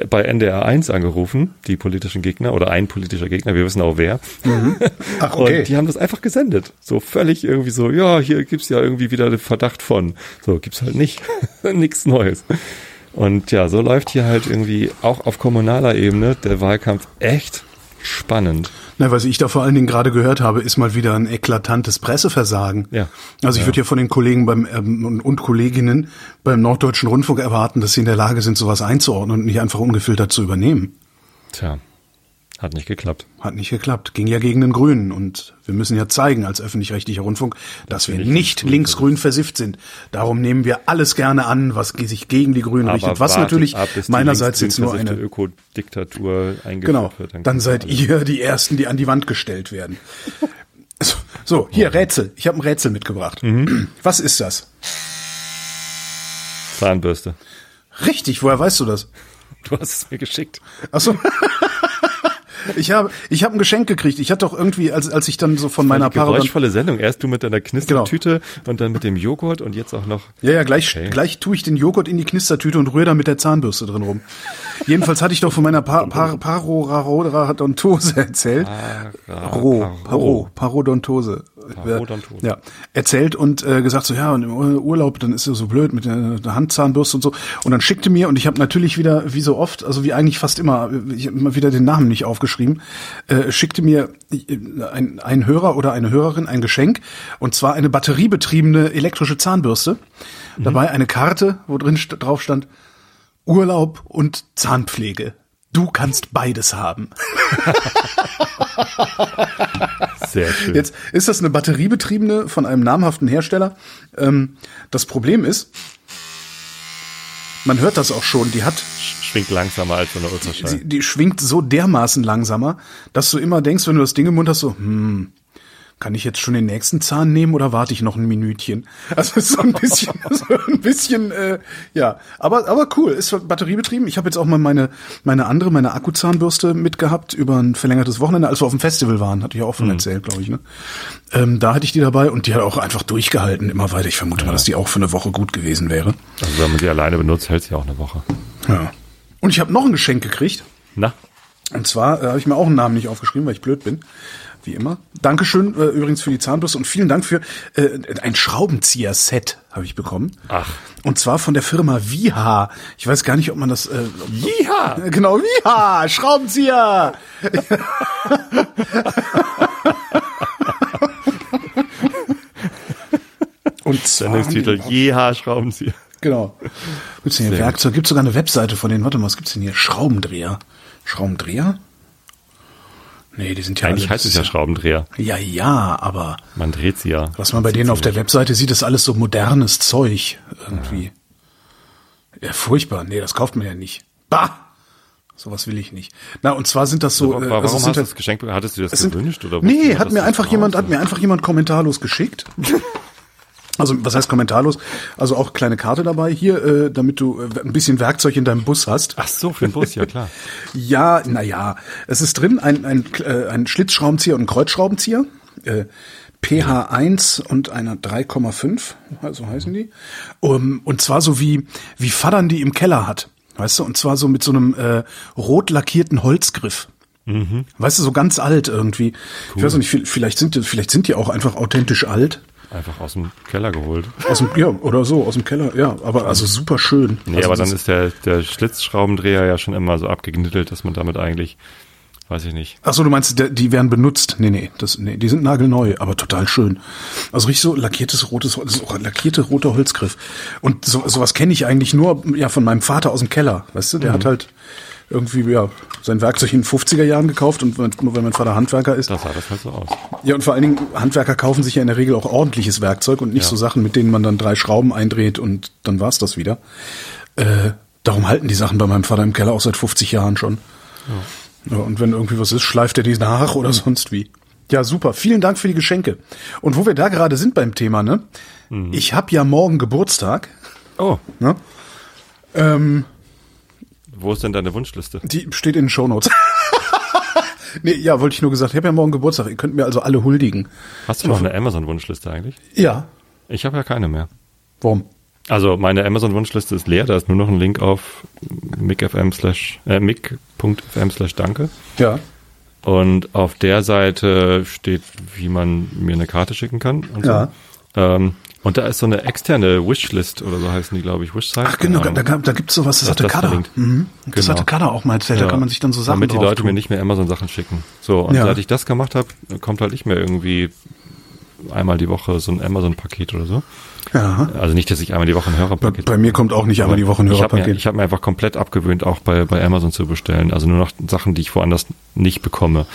C: bei NDR 1 angerufen, die politischen Gegner, oder ein politischer Gegner, wir wissen auch wer.
B: Ach, okay.
C: Und die haben das einfach gesendet. So völlig irgendwie so, ja, hier gibt's ja irgendwie wieder den Verdacht von. So, gibt's halt nicht. Nichts Neues. Und ja, so läuft hier halt irgendwie auch auf kommunaler Ebene der Wahlkampf echt spannend.
B: Na, was ich da vor allen Dingen gerade gehört habe, ist mal wieder ein eklatantes Presseversagen.
C: Ja.
B: Also ich würde ja von den Kollegen beim ähm, und- und Kolleginnen beim Norddeutschen Rundfunk erwarten, dass sie in der Lage sind, sowas einzuordnen und nicht einfach ungefiltert zu übernehmen.
C: Tja, hat nicht geklappt.
B: Hat nicht geklappt. Ging ja gegen den Grünen. Und wir müssen ja zeigen als öffentlich-rechtlicher Rundfunk, dass wir
C: wir
B: nicht, links-grün versifft sind. Darum nehmen wir alles gerne an, was sich gegen die Grünen richtet. Was natürlich
C: ab,
B: meinerseits jetzt nur eine
C: Ökodiktatur eingeführt
B: Genau.
C: wird.
B: Dann
C: kommt
B: seid
C: alles.
B: ihr die Ersten, die an die Wand gestellt werden. So, so hier, Rätsel. Ich habe ein Rätsel mitgebracht.
C: Mhm.
B: Was ist das?
C: Zahnbürste.
B: Richtig, woher weißt du das?
C: Du hast es mir geschickt.
B: Ach so. Ich habe, ich habe ein Geschenk gekriegt. Ich hatte doch irgendwie, als, als ich dann so von meiner
C: Eine
B: Parodon
C: geräuschvolle Sendung. Erst du mit deiner Knistertüte und dann mit dem Joghurt und jetzt auch noch.
B: Ja, ja, gleich,
C: Okay.
B: gleich tue ich den Joghurt in die Knistertüte und rühre da mit der Zahnbürste drin rum. Jedenfalls hatte ich doch von meiner pa pa Parodontose erzählt. Paro, Paro, Parodontose.
C: Parodontose.
B: Ja, erzählt und äh, gesagt so, ja, und im Urlaub, dann ist es so blöd mit der, der Handzahnbürste und so. Und dann schickte mir, und ich habe natürlich wieder, wie so oft, also wie eigentlich fast immer, ich habe immer wieder den Namen nicht aufgeschrieben, äh, schickte mir äh, ein, ein Hörer oder eine Hörerin ein Geschenk, und zwar eine batteriebetriebene elektrische Zahnbürste. Dabei eine Karte, wo drin st drauf stand, Urlaub und Zahnpflege. Du kannst beides haben.
C: Sehr schön.
B: Jetzt ist das eine batteriebetriebene von einem namhaften Hersteller. Ähm, das Problem ist, man hört das auch schon, die hat,
C: Schwingt langsamer als so eine Ultraschall.
B: die, die schwingt so dermaßen langsamer, dass du immer denkst, wenn du das Ding im Mund hast, so, hm, kann ich jetzt schon den nächsten Zahn nehmen oder warte ich noch ein Minütchen? Also ist so ein bisschen, so ein bisschen, äh, ja, aber aber cool, ist batteriebetrieben. Ich habe jetzt auch mal meine meine andere, meine Akkuzahnbürste mitgehabt über ein verlängertes Wochenende, als wir auf dem Festival waren, hatte ich auch von erzählt, glaube ich. Ne? Ähm, da hatte ich die dabei und die hat auch einfach durchgehalten immer weiter. Ich vermute mal, dass die auch für eine Woche gut gewesen wäre.
C: Also wenn man sie alleine benutzt, hält sie auch eine Woche.
B: Ja. Und ich habe noch ein Geschenk gekriegt.
C: Na,
B: Und zwar äh, habe ich mir auch einen Namen nicht aufgeschrieben, weil ich blöd bin. Wie immer. Dankeschön äh, übrigens für die Zahnbürste und vielen Dank für äh, ein Schraubenzieher-Set habe ich bekommen.
C: Ach.
B: Und zwar von der Firma Viha. Ich weiß gar nicht, ob man das. Äh, ob-
C: Jiha!
B: Genau, Viha, Schraubenzieher. Und zwar,
C: Sendungstitel, Jeha, Schraubenzieher.
B: Genau. Gibt's denn hier Werkzeug? Gibt sogar eine Webseite von denen. Warte mal, was gibt's denn hier? Schraubendreher. Schraubendreher? Nee, die sind ja
C: Eigentlich heißt es ja Schraubendreher.
B: Ja, ja, aber
C: Man dreht sie ja.
B: was man bei denen auf der Webseite sieht, ist alles so modernes Zeug irgendwie. Ja, furchtbar. Nee, das kauft man ja nicht. Bah! Sowas will ich nicht. Na, und zwar sind das so.
C: Warum,
B: äh,
C: warum
B: also
C: hast du
B: halt-
C: das Geschenk, hattest du das
B: sind-
C: gewünscht? Oder
B: nee, hat mir einfach jemand, hat mir einfach jemand kommentarlos geschickt. Also, was heißt kommentarlos? Also auch kleine Karte dabei hier, äh, damit du äh, ein bisschen Werkzeug in deinem Bus hast.
C: Ach so, für den Bus, ja klar.
B: Ja, na ja, es ist drin ein, ein, äh, ein Schlitzschraubenzieher und ein Kreuzschraubenzieher. Äh, pH1 und einer 3,5, so heißen die. Um, und zwar so wie, wie Fadern die im Keller hat. Weißt du, und zwar so mit so einem äh, rot lackierten Holzgriff. Weißt du, so ganz alt irgendwie. Ich weiß nicht, vi- vielleicht sind, die- vielleicht sind die auch einfach authentisch alt.
C: Einfach aus dem Keller geholt.
B: Aus dem, ja, oder so, aus dem Keller, ja, aber also super schön.
C: Nee,
B: also
C: aber dann ist der, der Schlitzschraubendreher ja schon immer so abgeknittelt, dass man damit eigentlich, weiß ich nicht.
B: Ach so, du meinst, der- die werden benutzt? Nee, nee, das, nee, die sind nagelneu, aber total schön. Also richtig so lackiertes rotes, so lackierte rote Holzgriff. Und so, sowas kenne ich eigentlich nur ja von meinem Vater aus dem Keller, weißt du? Der
C: Mhm.
B: hat halt irgendwie ja sein Werkzeug in den 50er Jahren gekauft und nur wenn mein Vater Handwerker ist.
C: Da sah das halt so aus.
B: Ja, und vor allen Dingen Handwerker kaufen sich ja in der Regel auch ordentliches Werkzeug und nicht
C: Ja.
B: so Sachen, mit denen man dann drei Schrauben eindreht und dann war's das wieder. Äh, darum halten die Sachen bei meinem Vater im Keller auch seit 50 Jahren schon. Ja, und wenn irgendwie was ist, schleift er die nach oder sonst wie. Ja, super. Vielen Dank für die Geschenke. Und wo wir da gerade sind beim Thema, ne? Ich habe ja morgen Geburtstag.
C: Oh,
B: Ne? Ähm,
C: wo ist denn deine Wunschliste?
B: die steht in den Shownotes. nee, ja, wollte ich nur gesagt. Ich habe ja morgen Geburtstag. Ihr könnt mir also alle huldigen.
C: Hast du noch eine Amazon-Wunschliste eigentlich?
B: Ja.
C: Ich habe ja keine mehr.
B: Warum?
C: Also meine Amazon-Wunschliste ist leer, da ist nur noch ein Link auf mic.fm slash, äh, mic.fm slash danke.
B: Ja.
C: Und auf der Seite steht, wie man mir eine Karte schicken kann. Und
B: Ja.
C: So. Ähm, und da ist so eine externe Wishlist oder so heißen die, glaube ich, Wishsite.
B: Ach genau, da, da, da gibt's sowas, das,
C: Das-
B: hatte
C: das verlinkt.
B: Mhm. Das
C: Genau.
B: hatte Kada auch mal erzählt, da
C: Ja.
B: kann man sich dann so Sachen
C: Damit die Leute
B: tun.
C: mir nicht mehr Amazon-Sachen schicken. So, und
B: Ja.
C: seit ich das gemacht habe, kommt halt nicht mehr irgendwie einmal die Woche so ein Amazon-Paket oder so.
B: Ja.
C: Also nicht, dass ich einmal die Woche ein
B: Bei,
C: Hörerpaket
B: bei mir kommt auch nicht einmal die Woche ein
C: ich habe mir,
B: Hörerpaket.
C: ich hab mir einfach komplett abgewöhnt, auch bei, bei Amazon zu bestellen. Also nur noch Sachen, die ich woanders nicht bekomme.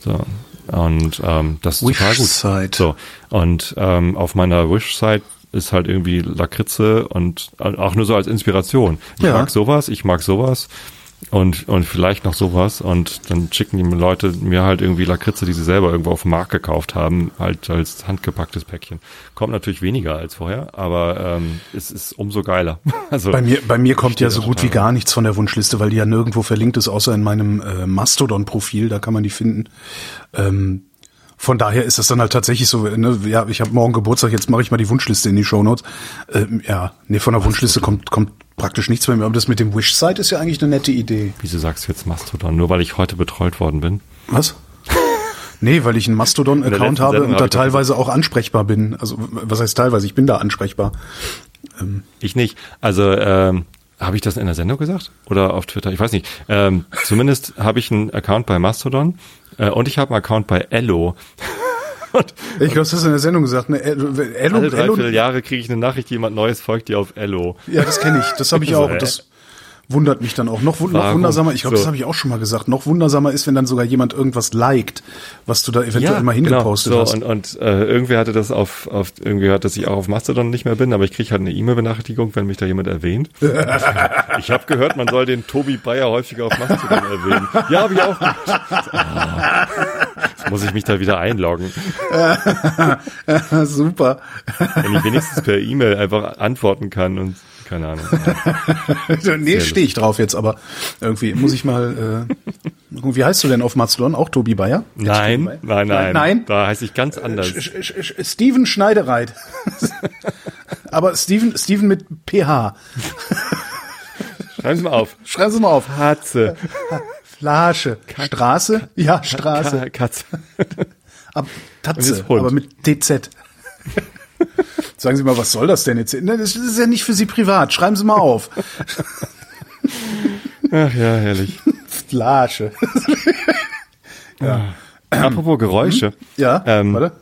C: So. Und ähm, das ist total gut. So. Und ähm, auf meiner Wish-Site ist halt irgendwie Lakritze und auch nur so als Inspiration. Ich
B: Ja.
C: mag sowas, ich mag sowas und, und vielleicht noch sowas und dann schicken die Leute mir halt irgendwie Lakritze, die sie selber irgendwo auf dem Markt gekauft haben, halt als handgepacktes Päckchen. Kommt natürlich weniger als vorher, aber ähm, es ist umso geiler. Also
B: Bei mir, bei mir kommt ja so gut wie gar nichts von der Wunschliste, weil die ja nirgendwo verlinkt ist, außer in meinem äh, Mastodon-Profil, da kann man die finden. Ähm, von daher ist das dann halt tatsächlich so, ne, ja, ich habe morgen Geburtstag, jetzt mache ich mal die Wunschliste in die Shownotes. Ähm, ja, nee, von der Wunschliste kommt, kommt praktisch nichts bei mir, aber das mit dem Wish-Site ist ja eigentlich eine nette Idee.
C: Wieso sagst du jetzt Mastodon? Nur weil ich heute betreut worden bin?
B: Was? Nee, weil ich einen Mastodon-Account habe
C: Sendung
B: und da teilweise auch ansprechbar bin. Also, was heißt teilweise? Ich bin da ansprechbar.
C: Ich nicht. Also ähm, habe ich das in der Sendung gesagt oder auf Twitter? Ich weiß nicht. Ähm, zumindest habe ich einen Account bei Mastodon äh, und ich habe einen Account bei Ello. Und
B: Ich glaube, das hast du in der Sendung gesagt. Ne? Ello, Ello,
C: alle
B: Ello,
C: dreiviertel Jahre kriege ich eine Nachricht, jemand Neues folgt dir auf Ello.
B: ja, das kenne ich. Das habe ich auch. Das wundert mich dann auch. Noch, wun- noch wundersamer, ich glaube,
C: So.
B: das habe ich auch schon mal gesagt. Noch wundersamer ist, wenn dann sogar jemand irgendwas liked, was du da eventuell mal hingepostet
C: genau.
B: hast.
C: So, und, und äh, irgendwer hatte das auf, auf irgendwie hat, dass ich auch auf Mastodon nicht mehr bin, aber ich kriege halt eine E-Mail-Benachrichtigung, wenn mich da jemand erwähnt. ich habe gehört, man soll den Tobi Bayer häufiger auf Mastodon erwähnen. Ja, habe ich auch. Ah, jetzt muss ich mich da wieder einloggen.
B: Super.
C: Wenn ich wenigstens per E-Mail einfach antworten kann und keine Ahnung.
B: nee, stehe ich drauf jetzt, aber irgendwie muss ich mal. Äh, wie heißt du denn auf Mastodon? Auch Tobi Bayer?
C: Nein, nein, nein.
B: Nein?
C: Da heiße ich ganz anders.
B: Sch- Sch- Steven Schneidereit. Aber Steven, Steven mit PH.
C: Schreiben Sie mal auf.
B: Schreiben Sie mal auf.
C: Hatze.
B: Flasche. Straße? Ja, Straße.
C: Ka- Katze.
B: Ab, Tatze, aber mit TZ. Sagen Sie mal, was soll das denn jetzt? Das ist ja nicht für Sie privat. Schreiben Sie mal auf.
C: Ach ja, herrlich.
B: Flasche.
C: Apropos Geräusche.
B: Ja,
C: Ähm,
B: warte.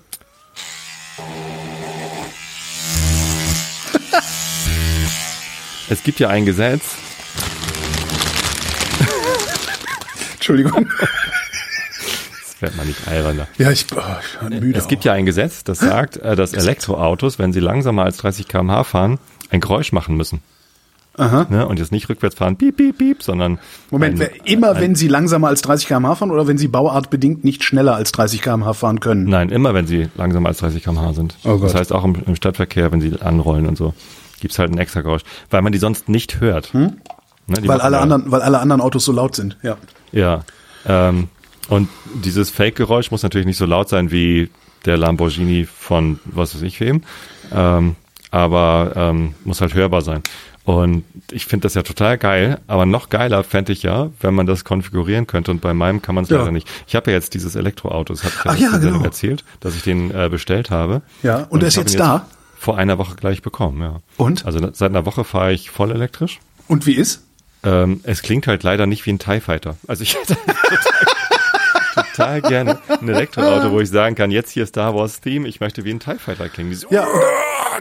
C: es gibt ja ein Gesetz,
B: Entschuldigung.
C: Das wird man nicht alberner.
B: Ja, ich, oh, ich bin müde.
C: Es gibt ja ein Gesetz, das sagt, äh, dass Elektroautos, wenn sie langsamer als 30 km/h fahren, ein Geräusch machen müssen.
B: Aha.
C: Ne? Und jetzt nicht rückwärts fahren, piep, piep, piep, sondern
B: Moment,
C: ein,
B: immer wenn Sie langsamer als 30 km/h fahren oder wenn Sie bauartbedingt nicht schneller als 30 km/h fahren können?
C: Nein, immer wenn sie langsamer als 30 km/h sind.
B: Oh Gott.
C: Das heißt auch im, im Stadtverkehr, wenn sie anrollen und so, gibt's halt ein extra Geräusch, weil man die sonst nicht hört. Ne, die
B: Hm? Weil alle anderen, weil alle anderen Autos so laut sind. Ja.
C: Ja. Ähm, und dieses Fake-Geräusch muss natürlich nicht so laut sein wie der Lamborghini von was weiß ich wem, ähm, aber ähm, muss halt hörbar sein. Und ich finde das ja total geil, aber noch geiler fände ich ja, wenn man das konfigurieren könnte und bei meinem kann man es
B: Ja.
C: leider nicht. Ich habe ja jetzt dieses Elektroauto, das habe ich
B: Ach ja,
C: der Sendung
B: genau.
C: erzählt, dass ich den äh, bestellt habe.
B: Ja, und der
C: ich
B: ist jetzt da?
C: Vor einer Woche gleich bekommen, ja.
B: Und?
C: Also seit einer Woche fahre ich voll elektrisch.
B: Und wie ist?
C: Ähm, es klingt halt leider nicht wie ein TIE Fighter. Also ich hätte total, gerne ein Elektroauto, wo ich sagen kann, jetzt hier Star Wars Theme, ich möchte wie ein TIE Fighter klingen. Dieses,
B: Ja,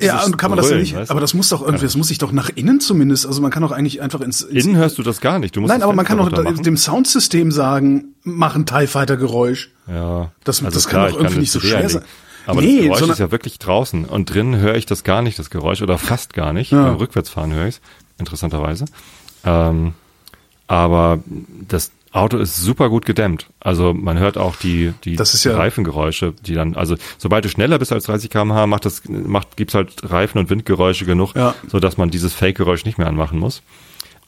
B: ja, und kann man das ja nicht,
C: weißt
B: aber das muss doch irgendwie, das muss sich doch nach innen zumindest, also man kann doch eigentlich einfach ins, ins
C: Innen hörst du das gar nicht. Du musst
B: Nein, aber man kann doch dem Soundsystem sagen, mach ein TIE Fighter Geräusch.
C: Ja,
B: Das-
C: also
B: das kann
C: klar,
B: doch
C: ich
B: irgendwie
C: eine
B: nicht so schwer sein.
C: Aber
B: Nee,
C: das Geräusch ist ja wirklich draußen und drinnen höre ich das gar nicht, das Geräusch, oder fast gar nicht.
B: Ja.
C: Beim Rückwärtsfahren höre ich es, interessanterweise. Ähm, aber das Auto ist super gut gedämmt. Also man hört auch die, die
B: Das ist ja-
C: Reifengeräusche, die dann, also sobald du schneller bist als 30 km/h, macht das, macht, gibt's halt Reifen- und Windgeräusche genug,
B: Ja.
C: so dass man dieses Fake-Geräusch nicht mehr anmachen muss.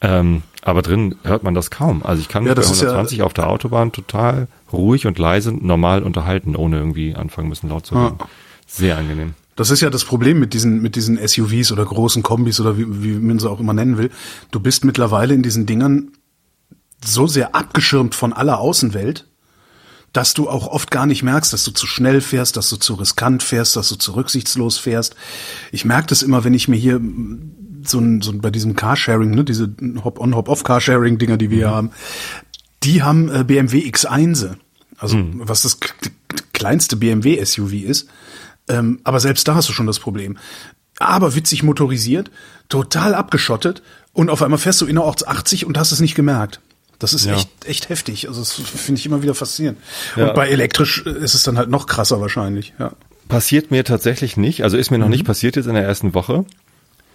C: Ähm, aber drin hört man das kaum. Also ich kann mich
B: Ja,
C: bei
B: das ist ja-
C: 120 auf der Autobahn total ruhig und leise normal unterhalten, ohne irgendwie anfangen müssen laut zu reden. Sehr angenehm.
B: Das ist ja das Problem mit diesen, mit diesen SUVs oder großen Kombis oder wie, wie man sie auch immer nennen will. Du bist mittlerweile in diesen Dingern so sehr abgeschirmt von aller Außenwelt, dass du auch oft gar nicht merkst, dass du zu schnell fährst, dass du zu riskant fährst, dass du zu rücksichtslos fährst. Ich merke das immer, wenn ich mir hier mm, so ein, so bei diesem Carsharing, ne, diese Hop-on, Hop-off-Carsharing-Dinger, die wir hier haben, die haben äh, BMW X1, also was das kleinste BMW-SUV ist. Ähm, aber selbst da hast du schon das Problem. Aber witzig motorisiert, total abgeschottet und auf einmal fährst du innerorts 80 und hast es nicht gemerkt. Das ist
C: Ja.
B: echt, echt heftig. Also das finde ich immer wieder faszinierend.
C: Ja.
B: Und bei elektrisch ist es dann halt noch krasser wahrscheinlich. Ja.
C: Passiert mir tatsächlich nicht, also ist mir noch nicht passiert jetzt in der ersten Woche.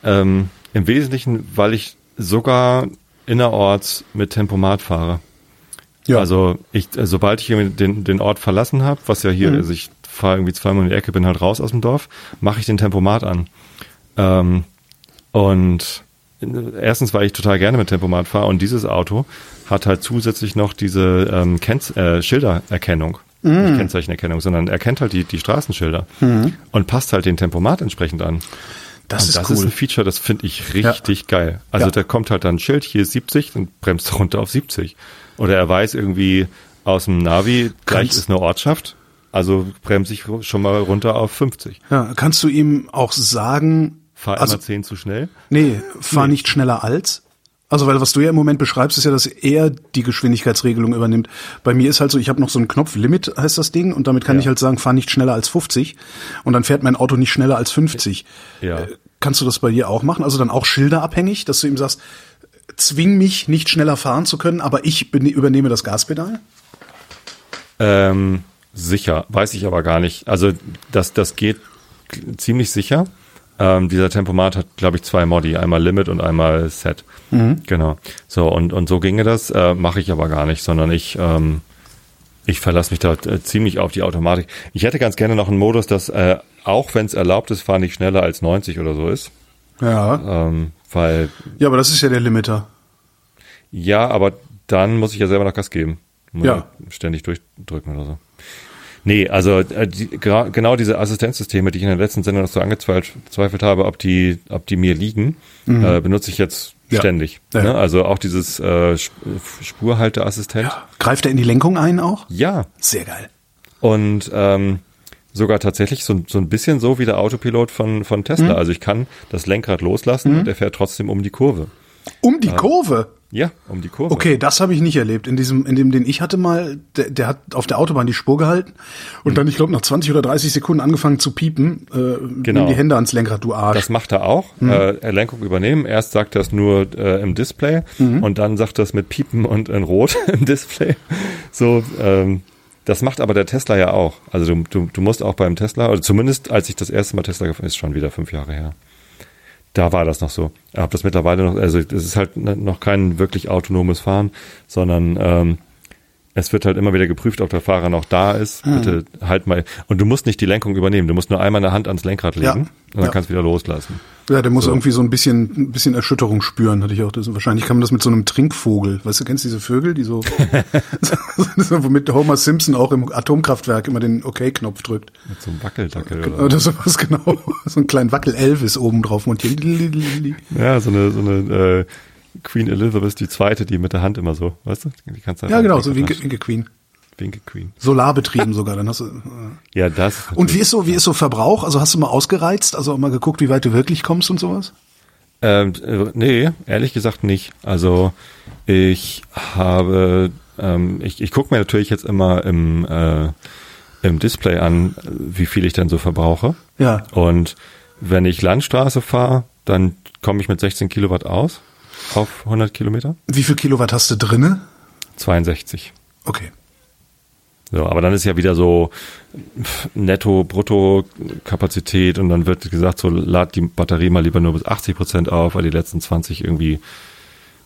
C: Ähm, Im Wesentlichen, weil ich sogar innerorts mit Tempomat fahre.
B: Ja.
C: Also ich, äh, sobald ich den, den Ort verlassen habe, was ja hier, also ich fahre irgendwie zweimal in die Ecke, bin halt raus aus dem Dorf, mache ich den Tempomat an. Ähm, und erstens, weil ich total gerne mit Tempomat fahre und dieses Auto hat halt zusätzlich noch diese ähm, Kennz äh, Schildererkennung. Nicht Kennzeichenerkennung, sondern erkennt halt die, die Straßenschilder und passt halt den Tempomat entsprechend an.
B: das
C: Und
B: ist
C: das
B: cool.
C: ist ein Feature, das finde ich richtig geil. Also
B: Ja.
C: da kommt halt dann ein Schild, hier ist 70 und bremst runter auf 70. Oder er weiß irgendwie aus dem Navi, gleich
B: Kannst-
C: ist eine Ortschaft, also bremse ich schon mal runter auf 50.
B: ja, kannst du ihm auch sagen,
C: Fahr
B: also,
C: immer 10 zu schnell.
B: nee, fahr nicht schneller als? Also, weil was du ja im Moment beschreibst, ist ja, dass er die Geschwindigkeitsregelung übernimmt. Bei mir ist halt so, ich habe noch so einen Knopf, Limit heißt das Ding, und damit kann
C: Ja.
B: ich halt sagen, fahr nicht schneller als 50 und dann fährt mein Auto nicht schneller als 50.
C: Ja.
B: Äh, Kannst du das bei dir auch machen? Also dann auch schilderabhängig, dass du ihm sagst, zwing mich nicht schneller fahren zu können, aber ich übernehme das Gaspedal?
C: Ähm, sicher, weiß ich aber gar nicht. Also das, das geht ziemlich sicher. Ähm, dieser Tempomat hat, glaube ich, zwei Modi, einmal Limit und einmal Set. Genau. So, und, und so ginge das, äh, mache ich aber gar nicht, sondern ich, ähm, ich verlasse mich da äh, ziemlich auf die Automatik. Ich hätte ganz gerne noch einen Modus, dass äh, auch wenn es erlaubt ist, fahr nicht schneller als 90 oder so ist.
B: Ja.
C: Ähm, weil,
B: Ja, aber das ist ja der Limiter.
C: ja, aber dann muss ich ja selber noch Gas geben. Muss
B: Ja.
C: Ständig durchdrücken oder so. Nee, also äh, die, genau diese Assistenzsysteme, die ich in der letzten Sendung noch so angezweifelt habe, ob die, ob die mir liegen, äh, benutze ich jetzt
B: Mhm. Ja.
C: ständig.
B: Ja.
C: Ne? Also auch dieses äh, Sp- Spurhalteassistent.
B: Greift er in die Lenkung ein auch?
C: Ja.
B: Sehr geil.
C: Und ähm, sogar tatsächlich so, so ein bisschen so wie der Autopilot von, von
B: Mhm.
C: Tesla. Also ich kann das Lenkrad loslassen und er fährt trotzdem um die Kurve.
B: Um die Kurve.
C: Ja, um die Kurve.
B: Okay, das habe ich nicht erlebt. In diesem, in dem, den ich hatte mal, der, der hat auf der Autobahn die Spur gehalten und dann, ich glaube, nach 20 oder 30 Sekunden angefangen zu piepen. Äh,
C: Genau.
B: Nimm die Hände ans Lenkrad, du Arsch.
C: Das macht er auch. Äh, Lenkung übernehmen. Erst sagt er es nur äh, im Display und dann sagt er es mit Piepen und in Rot im Display. So, ähm, das macht aber der Tesla ja auch. Also du, du, du musst auch beim Tesla, oder zumindest als ich das erste Mal Tesla gefahren ist schon wieder fünf Jahre her. Da war das noch so. Ich habe das mittlerweile noch, also es ist halt noch kein wirklich autonomes Fahren, sondern ähm, es wird halt immer wieder geprüft, ob der Fahrer noch da ist. Bitte halt mal. Und du musst nicht die Lenkung übernehmen. Du musst nur einmal eine Hand ans Lenkrad legen
B: Ja.
C: und dann
B: Ja.
C: kannst du wieder loslassen.
B: Ja, der muss irgendwie so ein bisschen, ein bisschen Erschütterung spüren, hatte ich auch. Das, wahrscheinlich kann man das mit so einem Trinkvogel. Weißt du, kennst du diese Vögel, die so, so womit Homer Simpson auch im Atomkraftwerk immer den Okay-Knopf drückt.
C: Mit so einem Wackeldackel oder.
B: Oder sowas genau. So einen kleinen Wackel-Elvis oben drauf montiert.
C: Ja, so eine, so eine äh, Queen Elizabeth die zweite, die mit der Hand immer so, weißt du? Die kannst du
B: Ja, genau, so Winke, Winke Queen.
C: Winke Queen.
B: Solarbetrieben sogar, dann hast du. Äh.
C: Ja, das.
B: Und wie ist so, wie ist so Verbrauch? Also hast du mal ausgereizt, also mal geguckt, wie weit du wirklich kommst und sowas?
C: Ähm, äh, nee, ehrlich gesagt nicht. Also ich habe, ähm, ich, ich gucke mir natürlich jetzt immer im, äh, im Display an, wie viel ich denn so verbrauche.
B: Ja.
C: Und wenn ich Landstraße fahre, dann komme ich mit 16 Kilowatt aus auf 100 Kilometer.
B: Wie viel Kilowatt hast du drinne?
C: 62.
B: Okay.
C: So, aber dann ist ja wieder so Netto, Brutto Kapazität und dann wird gesagt, so lad die Batterie mal lieber nur bis 80 Prozent auf, weil die letzten 20 irgendwie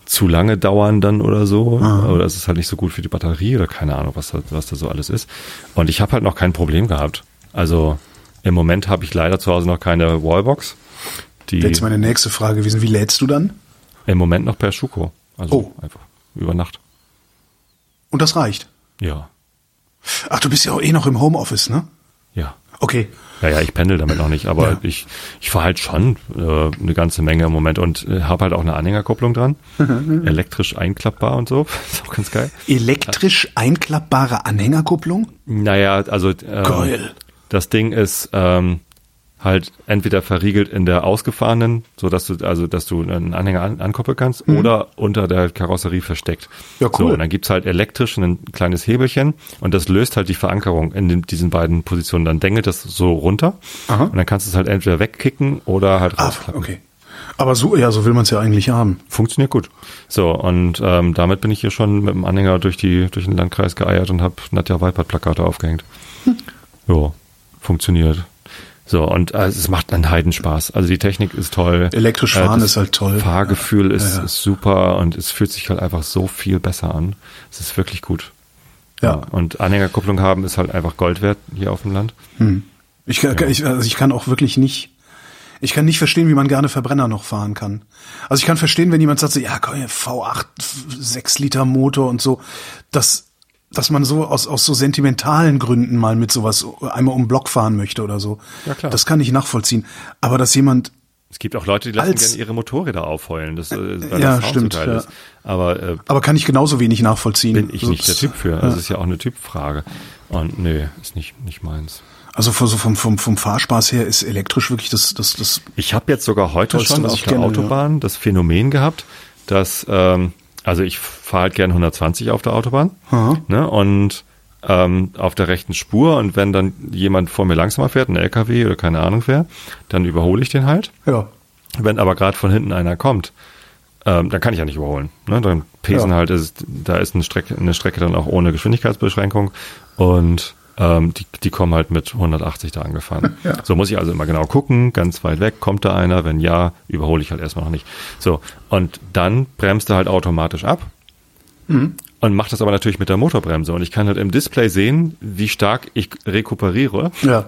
C: zu lange dauern dann oder so. Oder es ist halt nicht so gut für die Batterie oder keine Ahnung, was da, was da so alles ist. Und ich habe halt noch kein Problem gehabt. Also im Moment habe ich leider zu Hause noch keine Wallbox. Die
B: Jetzt meine nächste Frage gewesen. Wie lädst du dann?
C: im Moment noch per Schuko. Also
B: Oh.
C: einfach über Nacht.
B: Und das reicht.
C: Ja.
B: Ach, du bist ja auch eh noch im Homeoffice, ne?
C: Ja.
B: Okay.
C: Ja, ja, ich pendel damit noch nicht, aber
B: Ja.
C: ich, ich fahre halt schon äh, eine ganze Menge im Moment und äh, habe halt auch eine Anhängerkupplung dran. Elektrisch einklappbar und so. Ist auch ganz geil.
B: Elektrisch einklappbare Anhängerkupplung?
C: Naja, also ähm,
B: Geil.
C: das Ding ist ähm, halt entweder verriegelt in der ausgefahrenen, so dass du also dass du einen Anhänger an, ankoppeln kannst, oder unter der Karosserie versteckt.
B: Mhm. Ja, cool.
C: So, und dann gibt's halt elektrisch ein kleines Hebelchen und das löst halt die Verankerung in den, diesen beiden Positionen. Dann dengelt das so runter
B: Aha.
C: und dann kannst du es halt entweder wegkicken oder halt
B: Ah,
C: rausklappen.
B: okay. Aber so, ja, so will man es ja eigentlich haben.
C: Funktioniert gut. So, und ähm, damit bin ich hier schon mit dem Anhänger durch, die, durch den Landkreis geeiert und habe Nadja Weipert-Plakate aufgehängt.
B: Hm.
C: Jo, funktioniert. So, und äh, es macht einen Heidenspaß. Also die Technik ist toll.
B: Elektrisch
C: Äh,
B: fahren
C: das
B: ist halt toll.
C: Fahrgefühl ist,
B: Ja, ja.
C: ist super und es fühlt sich halt einfach so viel besser an. Es ist wirklich gut.
B: Ja.
C: Und Anhängerkupplung haben ist halt einfach Gold wert hier auf dem Land.
B: Ich, kann- ich, also ich kann auch wirklich nicht, ich kann nicht verstehen, wie man gerne Verbrenner noch fahren kann. Also ich kann verstehen, wenn jemand sagt, so, ja, komm, V8, 6 Liter Motor und so, dass, dass man so aus, aus so sentimentalen Gründen mal mit sowas einmal um den Block fahren möchte oder so.
C: Ja, klar.
B: Das kann ich nachvollziehen. Aber dass jemand,
C: Es gibt auch Leute, die lassen
B: Als-
C: gerne ihre Motorräder aufheulen, das, äh, weil
B: Ja,
C: das
B: stimmt, ja.
C: ist. Aber äh,
B: aber kann ich genauso wenig nachvollziehen.
C: bin ich
B: So,
C: nicht der Typ für. Also es ist ja auch eine Typfrage. Und nö, ist nicht, nicht meins.
B: Also vom, so vom, vom, vom Fahrspaß her ist elektrisch wirklich das, das, das,
C: Ich habe jetzt sogar heute schon auf der
B: kenne,
C: Autobahn das Phänomen gehabt, dass, ähm, also ich fahre halt gern 120 auf der Autobahn
B: Aha.
C: ne, und ähm, auf der rechten Spur und wenn dann jemand vor mir langsamer fährt, ein LKW oder keine Ahnung wer, dann überhole ich den halt.
B: ja.
C: Wenn aber gerade von hinten einer kommt, ähm, dann kann ich ja nicht überholen. Ne? Dann pesen
B: Ja.
C: halt, ist, da ist eine Strecke, eine Strecke dann auch ohne Geschwindigkeitsbeschränkung und ähm, die, die kommen halt mit 180 da angefahren.
B: Ja.
C: So muss ich also immer genau gucken, ganz weit weg, kommt da einer, wenn ja, überhole ich halt erstmal noch nicht. So, und dann bremst er halt automatisch ab
B: Mhm.
C: und macht das aber natürlich mit der Motorbremse. Und ich kann halt im Display sehen, wie stark ich rekuperiere.
B: Ja.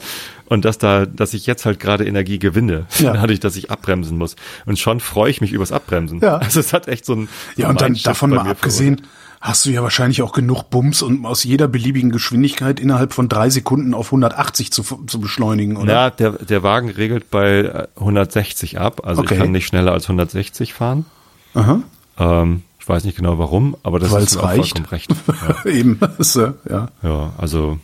C: Und dass da, dass ich jetzt halt gerade Energie gewinne,
B: Ja.
C: dadurch, dass ich abbremsen muss. Und schon freue ich mich übers Abbremsen.
B: Ja.
C: Also es hat echt so ein
B: Ja, und dann davon mal abgesehen, hast du ja wahrscheinlich auch genug Bums, um aus jeder beliebigen Geschwindigkeit innerhalb von drei Sekunden auf 180 zu, zu beschleunigen, oder?
C: Ja, der, der Wagen regelt bei äh, 160 ab. Also
B: Okay.
C: ich kann nicht schneller als 160 fahren.
B: Aha.
C: Ähm, ich weiß nicht genau warum, aber das
B: Weil's
C: ist auch
B: reicht.
C: vollkommen recht. Ja.
B: Eben. Ja.
C: Ja, also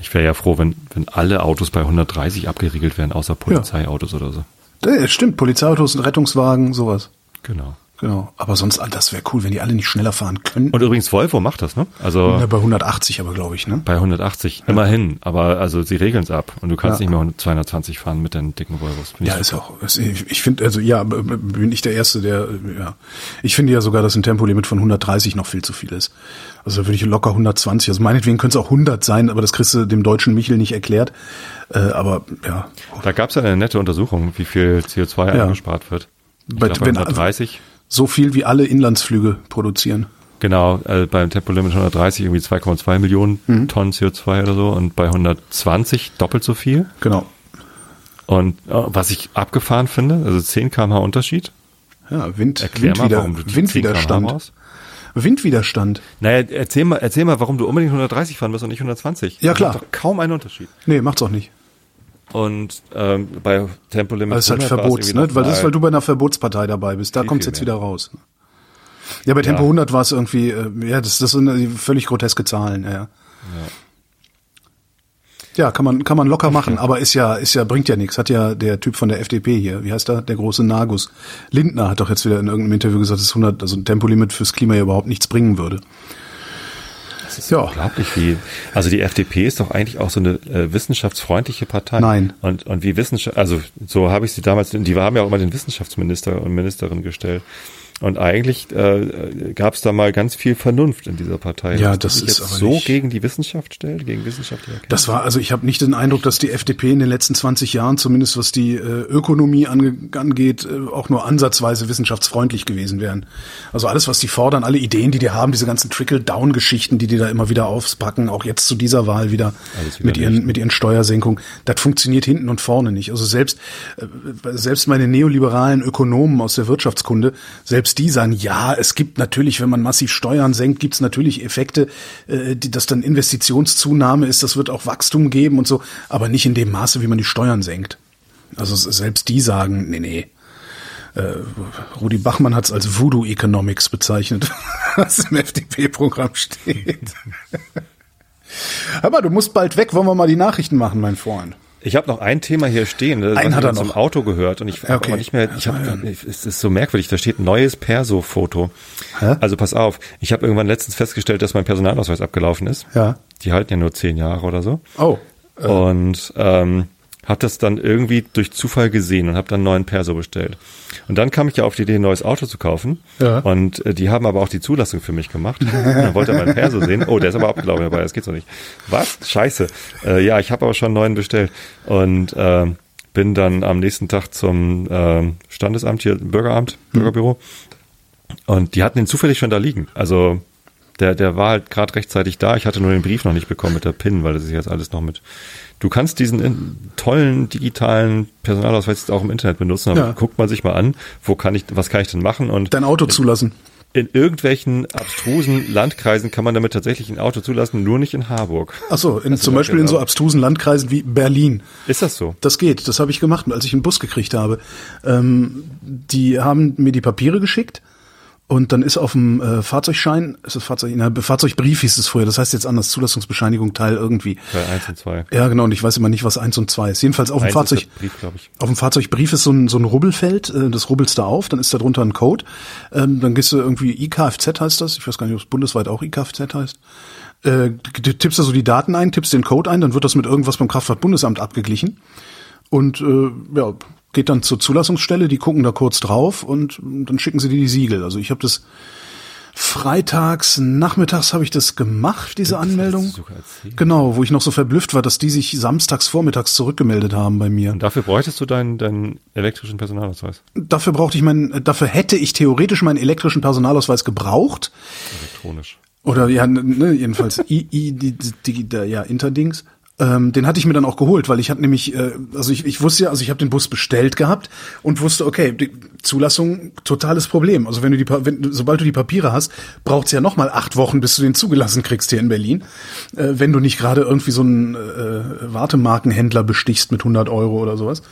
C: ich wäre ja froh, wenn, wenn alle Autos bei 130 abgeriegelt wären, außer Polizeiautos oder so.
B: Ja, stimmt, Polizeiautos, Rettungswagen, sowas.
C: Genau.
B: Genau. Aber sonst, das wäre cool, wenn die alle nicht schneller fahren könnten.
C: Und übrigens, Volvo macht das, ne? Also
B: Ja, bei 180 aber, glaube ich, ne?
C: bei 180, immerhin. Aber also sie regeln es ab. Und du kannst
B: Ja.
C: nicht mehr 220 fahren mit den dicken Volvos.
B: Ja, ist auch. Ich ich finde, also ja, bin ich der Erste, der, ja. Ich finde ja sogar, dass ein Tempolimit von 130 noch viel zu viel ist. Also da würde ich locker 120. Also meinetwegen könnte es auch 100 sein, aber das kriegst du dem deutschen Michel nicht erklärt. Äh, aber ja,
C: Da gab es ja eine nette Untersuchung, wie viel CO2
B: Ja.
C: eingespart wird. Ich
B: Bei-
C: glaub, bei
B: wenn-
C: 130.
B: so viel wie alle Inlandsflüge produzieren.
C: Genau, äh, beim Tempolimit 130 irgendwie 2,2 Millionen
B: Mhm.
C: Tonnen CO2 oder so und bei 120 doppelt so viel.
B: Genau.
C: Und äh, was ich abgefahren finde, also 10 km/h Unterschied.
B: Ja, Wind,
C: Erklär mal,
B: Windwider,
C: 10
B: Windwiderstand. Windwiderstand.
C: Naja, erzähl mal, erzähl mal, warum du unbedingt 130 fahren musst und nicht 120.
B: Ja,
C: Das
B: klar.
C: macht doch kaum einen Unterschied.
B: Nee, macht's auch nicht.
C: Und ähm, bei Tempolimit
B: Das ist halt
C: 100 war es
B: Verbots, ne? Weil das ist, weil du bei einer Verbotspartei dabei bist. Da kommt's
C: viel
B: jetzt
C: mehr.
B: wieder raus. Ja, bei Tempo
C: Ja.
B: 100 war es irgendwie, äh, ja, das, das sind völlig groteske Zahlen, ja. ja. Ja, kann man, kann man locker machen, aber ist ja, ist ja, bringt ja nichts. Hat ja der Typ von der FDP hier, wie heißt er? Der große Nagus. Lindner hat doch jetzt wieder in irgendeinem Interview gesagt, dass 100, also ein Tempolimit fürs Klima ja überhaupt nichts bringen würde.
C: Das ist
B: Ja.
C: unglaublich wie. Also die FDP ist doch eigentlich auch so eine äh, wissenschaftsfreundliche Partei.
B: Nein.
C: Und, und wie Wissenschaft, also so habe ich sie damals, die haben ja auch immer den Wissenschaftsminister und Ministerin gestellt. Und eigentlich äh, gab es da mal ganz viel Vernunft in dieser Partei.
B: Ja, das
C: sich
B: ist aber
C: so
B: nicht-
C: gegen die Wissenschaft stellt, gegen Erkenntnisse.
B: Das war, also ich habe nicht den Eindruck, dass die FDP in den letzten 20 Jahren, zumindest was die äh, Ökonomie ange angeht, äh, auch nur ansatzweise wissenschaftsfreundlich gewesen wären. Also alles, was die fordern, alle Ideen, die die haben, diese ganzen Trickle-Down-Geschichten, die die da immer wieder aufpacken, auch jetzt zu dieser Wahl wieder,
C: wieder
B: mit ihren
C: nicht.
B: mit ihren Steuersenkungen, das funktioniert hinten und vorne nicht. Also selbst äh, selbst meine neoliberalen Ökonomen aus der Wirtschaftskunde, selbst die sagen, ja, es gibt natürlich, wenn man massiv Steuern senkt, gibt es natürlich Effekte, äh, die das dann Investitionszunahme ist, das wird auch Wachstum geben und so, aber nicht in dem Maße, wie man die Steuern senkt. Also selbst die sagen, nee, nee. Äh, Rudi Bachmann hat es als Voodoo Economics bezeichnet, was im FDP-Programm steht. Aber du musst bald weg, wollen wir mal die Nachrichten machen, mein Freund.
C: Ich habe noch ein Thema hier stehen, das
B: Einen hat er noch.
C: Auto gehört und ich habe
B: okay.
C: nicht mehr, ich habe, es ist so merkwürdig, da steht neues Perso-Foto. Also pass auf, ich habe irgendwann letztens festgestellt, dass mein Personalausweis abgelaufen ist.
B: Ja.
C: Die halten ja nur zehn Jahre oder so.
B: Oh.
C: Und ähm, habe das dann irgendwie durch Zufall gesehen und habe dann einen neuen Perso bestellt. Und dann kam ich ja auf die Idee, ein neues Auto zu kaufen.
B: Ja.
C: Und äh, die haben aber auch die Zulassung für mich gemacht. Und dann wollte er meinen Perso sehen. Oh, der ist aber abgelaufen dabei, das geht so nicht. Was? Scheiße. Äh, ja, ich habe aber schon einen neuen bestellt. Und ähm, bin dann am nächsten Tag zum ähm, Standesamt hier, Bürgeramt, Bürgerbüro. Und die hatten den zufällig schon da liegen. Also der, der war halt gerade rechtzeitig da. Ich hatte nur den Brief noch nicht bekommen mit der PIN, weil das ist jetzt alles noch mit. Du kannst diesen tollen digitalen Personalausweis jetzt auch im Internet benutzen, aber
B: Ja.
C: guckt man sich mal an, wo kann ich, was kann ich denn machen? Und
B: Dein Auto zulassen.
C: in irgendwelchen abstrusen Landkreisen kann man damit tatsächlich ein Auto zulassen, nur nicht in Harburg.
B: Ach so, in,
C: du
B: zum Beispiel in so abstrusen Landkreisen wie Berlin.
C: Ist das so?
B: Das geht, das habe ich gemacht, als ich einen Bus gekriegt habe. Ähm, die haben mir die Papiere geschickt und dann ist auf dem äh, Fahrzeugschein, ist das Fahrzeug, na, Fahrzeugbrief hieß es früher, das heißt jetzt anders, Zulassungsbescheinigung Teil irgendwie.
C: Bei eins und zwei.
B: Ja, genau, und ich weiß immer nicht, was eins und zwei ist. Jedenfalls auf dem Fahrzeug.
C: Brief.
B: Auf dem Fahrzeugbrief ist so ein, so ein Rubbelfeld, äh, das rubbelst du auf, dann ist da drunter ein Code. Ähm, dann gehst du irgendwie IKFZ heißt das, ich weiß gar nicht, ob es bundesweit auch IKFZ heißt. Äh, du tippst da so die Daten ein, tippst den Code ein, dann wird das mit irgendwas beim Kraftfahrtbundesamt abgeglichen. Und äh, ja, geht dann zur Zulassungsstelle, die gucken da kurz drauf und dann schicken sie dir die Siegel. Also ich habe das freitags, nachmittags habe ich das gemacht, diese Anmeldung.
C: sogar erzählt.
B: Genau, wo ich noch so verblüfft war, dass die sich samstags vormittags zurückgemeldet haben bei mir.
C: Und dafür bräuchtest du deinen, deinen elektrischen Personalausweis.
B: Dafür brauchte ich meinen, dafür hätte ich theoretisch meinen elektrischen Personalausweis gebraucht.
C: Elektronisch.
B: Oder ja, ne, jedenfalls I, I, die, die, die, ja, Interdings. Ähm, den hatte ich mir dann auch geholt, weil ich hatte nämlich, äh, also ich, ich wusste ja, also ich habe den Bus bestellt gehabt und wusste, okay, die Zulassung totales Problem. Also wenn du die, wenn, sobald du die Papiere hast, braucht's ja noch mal acht Wochen, bis du den zugelassen kriegst hier in Berlin, äh, wenn du nicht gerade irgendwie so einen äh, Wartemarkenhändler bestichst mit 100 Euro oder sowas.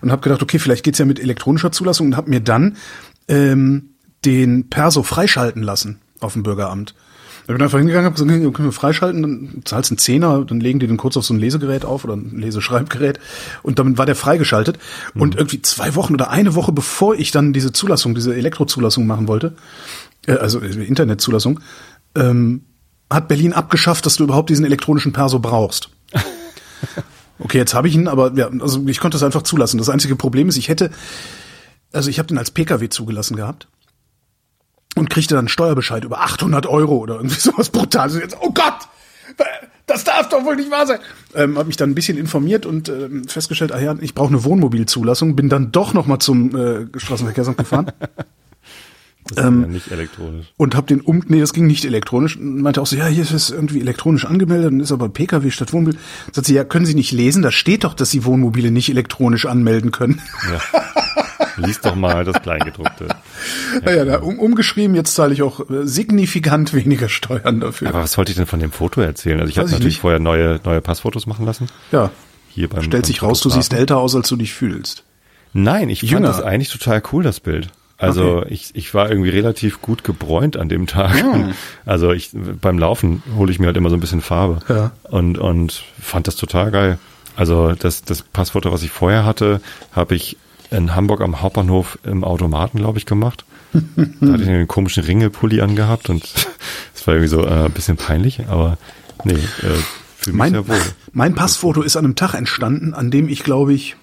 B: Und habe gedacht, okay, vielleicht geht's ja mit elektronischer Zulassung und habe mir dann ähm, den Perso freischalten lassen auf dem Bürgeramt. Ich bin einfach hingegangen, hab gesagt, können wir freischalten, dann zahlst einen Zehner, dann legen die den kurz auf so ein Lesegerät auf oder ein Leseschreibgerät und damit war der freigeschaltet. Und irgendwie zwei Wochen oder eine Woche bevor ich dann diese Zulassung, diese Elektrozulassung machen wollte, äh, also Internetzulassung, ähm, hat Berlin abgeschafft, dass du überhaupt diesen elektronischen Perso brauchst. Okay, jetzt habe ich ihn, aber ja, also ich konnte es einfach zulassen. Das einzige Problem ist, ich hätte, also ich habe den als PKW zugelassen gehabt und kriegte dann einen Steuerbescheid über 800 Euro oder irgendwie sowas Brutales. Jetzt, oh Gott, das darf doch wohl nicht wahr sein. Ähm, habe mich dann ein bisschen informiert und ähm, festgestellt, ah ja, ich brauche eine Wohnmobilzulassung. Bin dann doch noch mal zum äh, Straßenverkehrsamt gefahren.
C: Das
B: Ähm,
C: ja nicht elektronisch.
B: und habe den um nee das ging nicht elektronisch und meinte auch so ja hier ist es irgendwie elektronisch angemeldet und ist aber PKW statt Wohnmobil sagt sie ja können Sie nicht lesen da steht doch dass Sie Wohnmobile nicht elektronisch anmelden können
C: Ja. Lies doch mal das Kleingedruckte.
B: naja da, um, umgeschrieben jetzt zahle ich auch äh, signifikant weniger Steuern dafür
C: Aber was wollte ich denn von dem Foto erzählen? Also ich habe natürlich
B: nicht.
C: vorher neue, neue Passfotos machen lassen.
B: ja
C: Hier beim,
B: stellt
C: beim
B: sich raus du siehst älter aus als du dich fühlst
C: Nein, ich
B: Jünger.
C: fand das eigentlich total cool, das Bild. Also
B: Okay.
C: ich, ich war irgendwie relativ gut gebräunt an dem Tag.
B: Hm.
C: Also ich beim Laufen hole ich mir halt immer so ein bisschen Farbe.
B: Ja.
C: Und, und fand das total geil. Also das, das Passfoto, was ich vorher hatte, habe ich in Hamburg am Hauptbahnhof im Automaten, glaube ich, gemacht. da hatte ich einen komischen Ringelpulli angehabt und es war irgendwie so äh, ein bisschen peinlich, aber nee, äh, fühle mich
B: mein,
C: sehr wohl.
B: mein Passfoto ist an einem Tag entstanden an dem ich glaube ich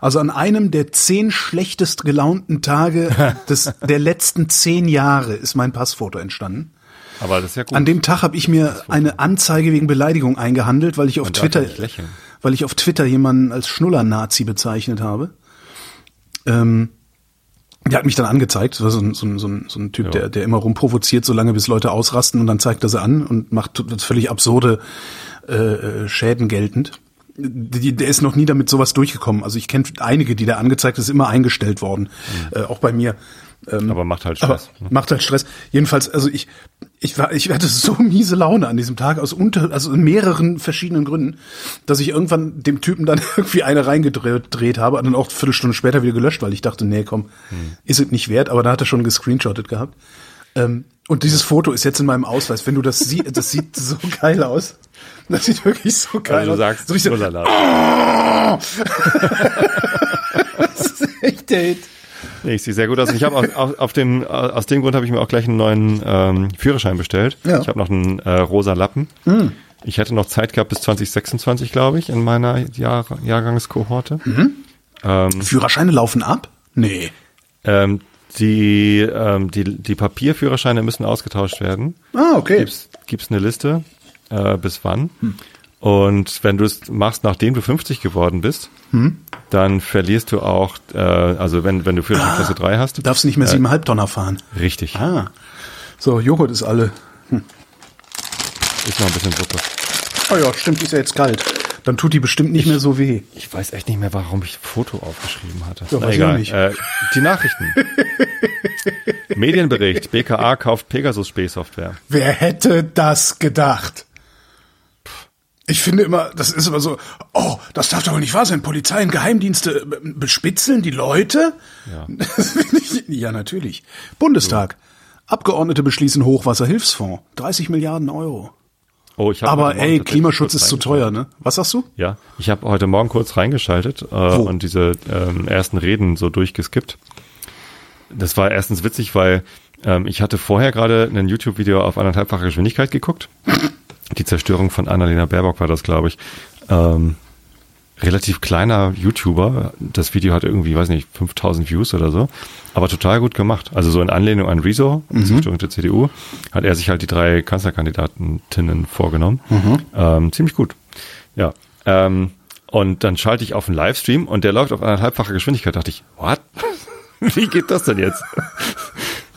B: also an einem der zehn schlechtest gelaunten Tage des, der letzten zehn Jahre ist mein Passfoto entstanden.
C: Aber das ist ja gut.
B: An dem Tag habe ich mir eine Anzeige wegen Beleidigung eingehandelt, weil ich auf
C: Man
B: Twitter, weil ich auf Twitter jemanden als Schnuller-Nazi bezeichnet habe. Ähm, der hat mich dann angezeigt. So ein, so ein, so ein, so ein Typ,
C: Ja.
B: der, der immer rumprovoziert, solange bis Leute ausrasten und dann zeigt er sie an und macht völlig absurde äh, äh, Schäden geltend. Die, der ist noch nie damit sowas durchgekommen. Also ich kenne einige, die der angezeigt ist, immer eingestellt worden. Äh, auch bei mir.
C: Aber macht halt Stress. ne?
B: macht halt Stress. Jedenfalls, also ich, ich war, ich hatte so miese Laune an diesem Tag aus unter, also mehreren verschiedenen Gründen, dass ich irgendwann dem Typen dann irgendwie eine reingedreht gedreht habe und dann auch eine Viertelstunde später wieder gelöscht, weil ich dachte, nee, komm, ist es nicht wert, aber da hat er schon gescreenshottet gehabt. Ähm, und dieses Foto ist jetzt in meinem Ausweis. Wenn du das siehst, das sieht so geil aus. Das sieht wirklich so geil
C: Also du
B: aus.
C: sagst,
B: so so,
C: Schnullerladen.
B: das ist echt der Hit.
C: Nee, ich sehe sehr gut aus. Ich habe auf, auf, auf dem, aus dem Grund habe ich mir auch gleich einen neuen ähm, Führerschein bestellt.
B: Ja.
C: Ich habe noch einen äh, rosa Lappen. Ich hätte noch Zeit gehabt bis 2026, glaube ich, in meiner Jahr, Jahrgangskohorte.
B: Mhm.
C: Ähm,
B: Führerscheine laufen ab? Nee.
C: ähm, die, ähm, die, die Papierführerscheine müssen ausgetauscht werden.
B: Ah, okay.
C: Gibt's, gibt's eine Liste, äh, bis wann.
B: Hm.
C: Und wenn du es machst, nachdem du 50 geworden bist,
B: Hm.
C: dann verlierst du auch, äh, also wenn, wenn du Führerschein Klasse 3 hast,
B: Du darfst nicht mehr siebeneinhalb Tonner fahren.
C: richtig,
B: Ah. So, Joghurt ist alle.
C: ist noch ein bisschen Suppe.
B: Oh ja, stimmt, ist ja jetzt kalt. Dann tut die bestimmt nicht mehr so weh.
C: Ich weiß echt nicht mehr, warum ich Foto aufgeschrieben hatte.
B: Ja, ich auch nicht.
C: Äh, die Nachrichten. Medienbericht. BKA kauft Pegasus Spähsoftware.
B: Wer hätte das gedacht? Ich finde immer, das ist immer so, oh, das darf doch wohl nicht wahr sein. Polizei und Geheimdienste äh, bespitzeln die Leute?
C: Ja.
B: Ja, natürlich. Bundestag. Abgeordnete beschließen Hochwasserhilfsfonds. 30 Milliarden Euro.
C: Oh, ich hab
B: Aber ey, Klimaschutz ist zu teuer, ne? Was sagst du?
C: Ja, ich habe heute Morgen kurz reingeschaltet äh, und diese ähm, ersten Reden so durchgeskippt. Das war erstens witzig, weil ähm, ich hatte vorher gerade ein YouTube-Video auf anderthalbfache Geschwindigkeit geguckt. Die Zerstörung von Annalena Baerbock war das, glaube ich. Ähm, relativ kleiner YouTuber. Das Video hat irgendwie, weiß nicht, 5000 Views oder so. Aber total gut gemacht. Also so in Anlehnung an Rezo,
B: Mhm.
C: Zerstörung der CDU, hat er sich halt die drei Kanzlerkandidatinnen vorgenommen.
B: Mhm.
C: Ähm, ziemlich gut. Ja. Ähm, und dann schalte ich auf einen Livestream und der läuft auf anderthalbfache Geschwindigkeit. dachte ich, what? Wie geht das denn jetzt?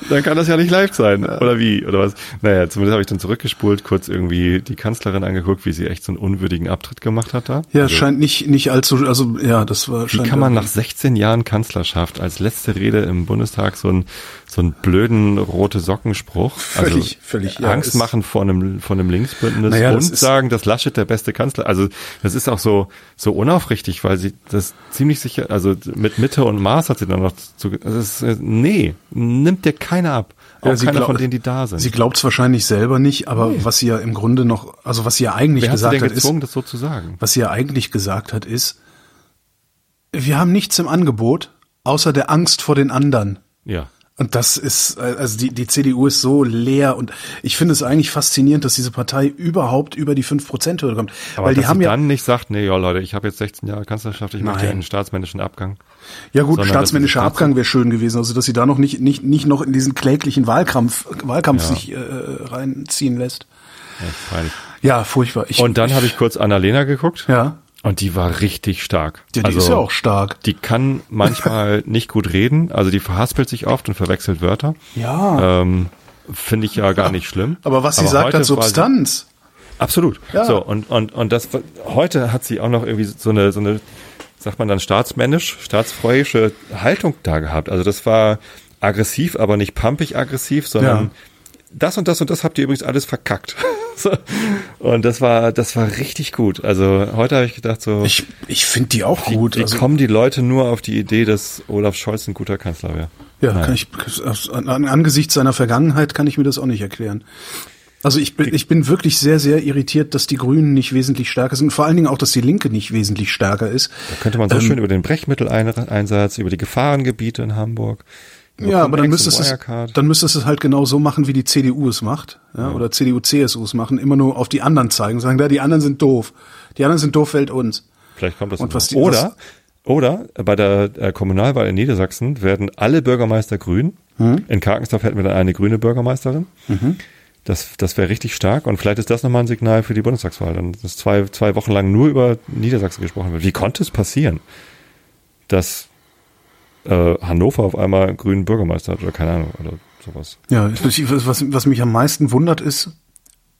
C: Dann kann das ja nicht live sein. Oder wie? Oder was? Naja, zumindest habe ich dann zurückgespult, kurz irgendwie die Kanzlerin angeguckt, wie sie echt so einen unwürdigen Abtritt gemacht hat da.
B: Ja,
C: Also,
B: scheint nicht, nicht allzu, also, ja, das war,
C: wie kann man nach
B: irgendwie-
C: 16 Jahren Kanzlerschaft als letzte Rede im Bundestag so ein, so einen blöden rote Sockenspruch.
B: Völlig,
C: also
B: völlig, ja,
C: Angst
B: ist-
C: machen vor einem, vor einem Linksbündnis
B: Naja, das
C: und
B: ist-
C: sagen, dass Laschet der beste Kanzler. Also das ist auch so, so unaufrichtig, weil sie das ziemlich sicher, also mit Mitte und Maß hat sie dann noch zu, das ist, äh, nee, nimmt dir keiner ab. Auch
B: Ja, sie
C: keiner
B: glaub-
C: von denen, die da sind.
B: Sie glaubt es wahrscheinlich selber nicht, aber was sie ja im Grunde noch, also was sie ja eigentlich
C: Wer
B: gesagt hat, ist,
C: gezwungen, das so
B: was sie ja eigentlich gesagt hat, ist, wir haben nichts im Angebot, außer der Angst vor den anderen.
C: Ja.
B: Und das ist, äh, also die, die CDU ist so leer und ich finde es eigentlich faszinierend, dass diese Partei überhaupt über die 5%-Hürde kommt.
C: Aber
B: Weil die haben
C: sie
B: ja,
C: dann nicht sagt, nee, ja Leute, ich habe jetzt 16 Jahre Kanzlerschaft, ich möchte
B: Nein.
C: einen staatsmännischen Abgang.
B: ja gut,
C: sondern
B: staatsmännischer Abgang wäre schön gewesen, also dass sie da noch nicht, nicht, nicht noch in diesen kläglichen Wahlkampf, Wahlkampf sich äh, reinziehen lässt.
C: Ja.
B: Ja, furchtbar. Ich,
C: Und dann habe ich kurz Annalena geguckt.
B: ja,
C: Und die war richtig stark.
B: ja, die
C: also,
B: ist ja auch stark.
C: Die kann manchmal nicht gut reden, also die verhaspelt sich oft und verwechselt Wörter.
B: Ja.
C: Ähm, Finde ich ja gar nicht schlimm.
B: aber was sie sagt,
C: heute
B: hat
C: sie-
B: Substanz.
C: Absolut.
B: Ja.
C: So, und, und, und das, heute hat sie auch noch irgendwie so eine, so eine, sagt man dann staatsmännisch, staatsfreuische Haltung da gehabt. Also das war aggressiv, aber nicht pumpig aggressiv, sondern
B: Ja.
C: Das und das und das habt ihr übrigens alles verkackt. so. Und das war, das war richtig gut. Also heute habe ich gedacht so,
B: Ich, ich finde die auch
C: wie,
B: gut.
C: wie
B: also,
C: kommen die Leute nur auf die Idee, dass Olaf Scholz ein guter Kanzler wäre?
B: Ja,
C: Nein.
B: kann ich, an, an- angesichts seiner Vergangenheit kann ich mir das auch nicht erklären. Also ich bin, ich bin wirklich sehr, sehr irritiert, dass die Grünen nicht wesentlich stärker sind. Vor allen Dingen auch, dass die Linke nicht wesentlich stärker ist.
C: Da könnte man so schön über den Brechmitteleinsatz, über die Gefahrengebiete in Hamburg.
B: Ja, aber dann müsstest,
C: und
B: es, dann müsstest es halt genau so machen, wie die CDU es macht, ja, oder CDU, CSU es machen, immer nur auf die anderen zeigen, sagen, da, die anderen sind doof. Die anderen sind doof, wählt uns.
C: Vielleicht kommt das
B: Und was die-
C: oder, oder bei der äh, Kommunalwahl in Niedersachsen werden alle Bürgermeister grün.
B: Hm?
C: In Karkensdorf hätten wir dann eine grüne Bürgermeisterin.
B: Mhm.
C: Das, das wäre richtig stark. Und vielleicht ist das nochmal ein Signal für die Bundestagswahl. Dann ist zwei, zwei Wochen lang nur über Niedersachsen gesprochen wird. Wie konnte es passieren, dass äh, Hannover auf einmal grünen Bürgermeister hat oder keine Ahnung oder sowas?
B: Ja, was, was mich am meisten wundert ist,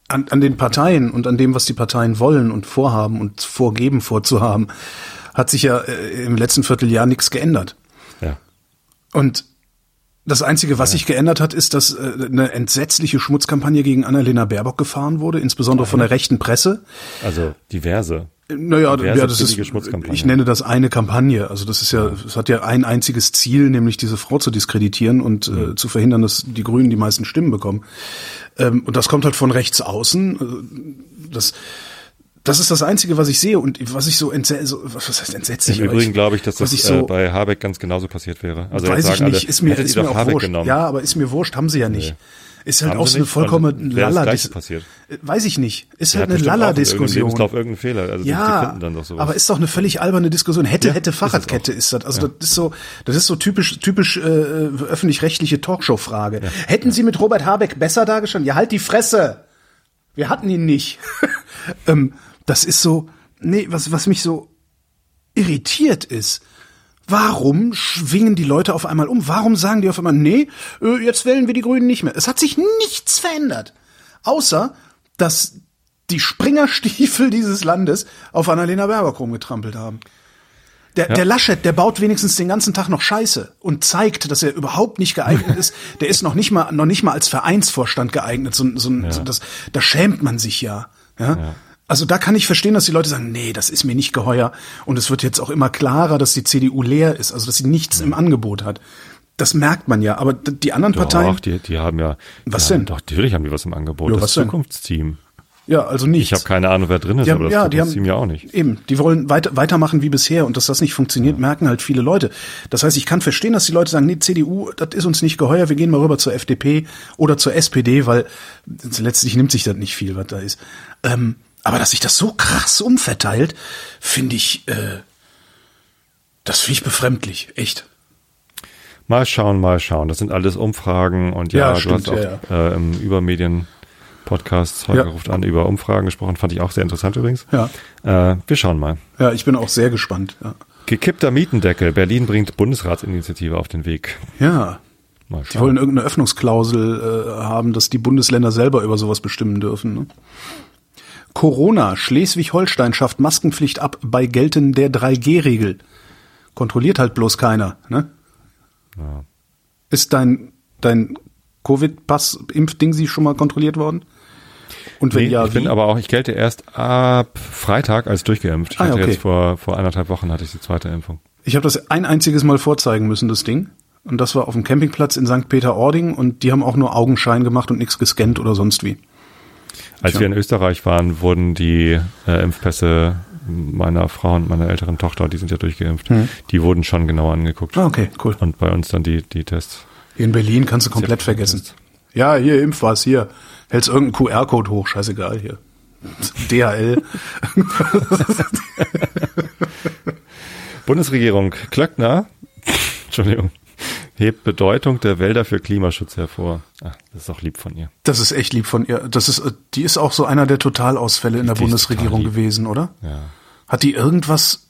B: an, an den Parteien und an dem, was die Parteien wollen und vorhaben und vorgeben, vorzuhaben, hat sich ja äh, im letzten Vierteljahr nichts geändert.
C: Ja.
B: Und das Einzige, was sich geändert hat, ist, dass äh, eine entsetzliche Schmutzkampagne gegen Annalena Baerbock gefahren wurde, insbesondere von der rechten Presse.
C: Also diverse.
B: Naja, ja, das ist, ich nenne das eine Kampagne. Also das ist ja, es hat ja ein einziges Ziel, nämlich diese Frau zu diskreditieren und
C: Mhm.
B: äh, zu verhindern, dass die Grünen die meisten Stimmen bekommen. Ähm, und das kommt halt von rechts außen. Äh, Das, das ist das Einzige, was ich sehe und was ich so, entse so was heißt entsetzlich?
C: Im Übrigen glaube ich, dass das
B: ich so,
C: äh, bei Habeck ganz genauso passiert wäre. Also
B: weiß ich
C: sagen
B: nicht,
C: alle,
B: ist mir, ist mir auch
C: Habeck
B: wurscht.
C: genommen.
B: Ja, aber ist mir wurscht, haben sie ja nicht. Ist halt
C: Haben
B: auch so eine
C: das
B: Lalla.
C: Gleiche passiert?
B: Weiß ich nicht. Ist halt eine Lalla-Diskussion.
C: Lebenslauf irgendeinen Fehler. Also
B: Ja, aber ist doch eine völlig alberne Diskussion. Hätte,
C: Ja,
B: hätte Fahrradkette ist das. Also
C: Ja.
B: das ist so, das ist so typisch, typisch äh, öffentlich-rechtliche Talkshow-Frage. Hätten Sie mit Robert Habeck besser dargestanden? Ja, halt die Fresse. Wir hatten ihn nicht. ähm, das ist so, nee, was, was mich so irritiert ist. Warum schwingen die Leute auf einmal um? Warum sagen die auf einmal, nee, äh, jetzt wählen wir die Grünen nicht mehr? Es hat sich nichts verändert. Außer, dass die Springerstiefel dieses Landes auf Annalena Baerbock rumgetrampelt haben. Der,
C: Ja.
B: der Laschet, der baut wenigstens den ganzen Tag noch Scheiße und zeigt, dass er überhaupt nicht geeignet ist. Der ist noch nicht mal, noch nicht mal als Vereinsvorstand geeignet. So, so, so das, da schämt man sich ja. ja? Also da kann ich verstehen, dass die Leute sagen, nee, das ist mir nicht geheuer. Und es wird jetzt auch immer klarer, dass die CDU leer ist, also dass sie nichts im Angebot hat. Das merkt man ja. Aber die anderen Parteien,
C: Doch, die, die haben ja.
B: Was
C: haben,
B: denn?
C: Doch, natürlich haben die was im Angebot.
B: Ja,
C: das
B: was denn?
C: Zukunftsteam.
B: ja, also nichts.
C: Ich habe keine Ahnung, wer drin ist,
B: Die
C: aber
B: haben,
C: das
B: ja, die haben,
C: ja auch nicht.
B: Eben, die wollen weiter, weitermachen wie bisher und dass das nicht funktioniert, merken halt viele Leute. Das heißt, ich kann verstehen, dass die Leute sagen, nee, CDU, das ist uns nicht geheuer, wir gehen mal rüber zur FDP oder zur SPD, weil letztlich nimmt sich das nicht viel, was da ist. Ähm, aber dass sich das so krass umverteilt, finde ich, äh, das finde ich befremdlich, echt.
C: Mal schauen, mal schauen. Das sind alles Umfragen und ja,
B: Ja,
C: du
B: stimmt,
C: hast auch
B: ja,
C: Äh, im Übermedien-Podcast Holger
B: Ja.
C: ruft an über Umfragen gesprochen. Fand ich auch sehr interessant übrigens.
B: Ja.
C: Äh, wir schauen mal.
B: Ja, ich bin auch sehr gespannt. Ja,
C: Gekippter Mietendeckel. Berlin bringt Bundesratsinitiative auf den Weg.
B: ja. Die wollen irgendeine Öffnungsklausel äh, haben, dass die Bundesländer selber über sowas bestimmen dürfen. Ne? Corona. Schleswig-Holstein schafft Maskenpflicht ab bei Gelten der 3G-Regel. Kontrolliert halt bloß keiner. Ne?
C: Ja.
B: Ist dein dein Covid-Pass-Impfding sie schon mal kontrolliert worden? Und wenn
C: Nee,
B: ja,
C: ich bin
B: wie?
C: aber auch, ich gelte erst ab Freitag als durchgeimpft. Ich
B: Ah,
C: hatte
B: okay.
C: jetzt vor, vor anderthalb Wochen hatte ich die zweite Impfung.
B: Ich habe das ein einziges Mal vorzeigen müssen, das Ding. Und das war auf dem Campingplatz in St. Peter-Ording und die haben auch nur Augenschein gemacht und nichts gescannt oder sonst wie.
C: Als
B: Tja.
C: wir in Österreich waren, wurden die äh, Impfpässe meiner Frau und meiner älteren Tochter, die sind ja durchgeimpft, die wurden schon genau angeguckt.
B: Ah, okay, cool.
C: Und bei uns dann die, die Tests.
B: Hier in Berlin kannst du komplett vergessen.
C: vergessen.
B: Ja, hier, impf was, hier. Hältst irgendeinen QR-Code hoch, scheißegal, hier. DHL.
C: Bundesregierung Klöckner, Entschuldigung, hebt Bedeutung der Wälder für Klimaschutz hervor. Ah, das ist auch lieb von ihr.
B: Das ist echt lieb von ihr. Das ist, die ist auch so einer der Totalausfälle in der
C: Die ist
B: Bundesregierung gewesen, oder?
C: Ja.
B: Hat die irgendwas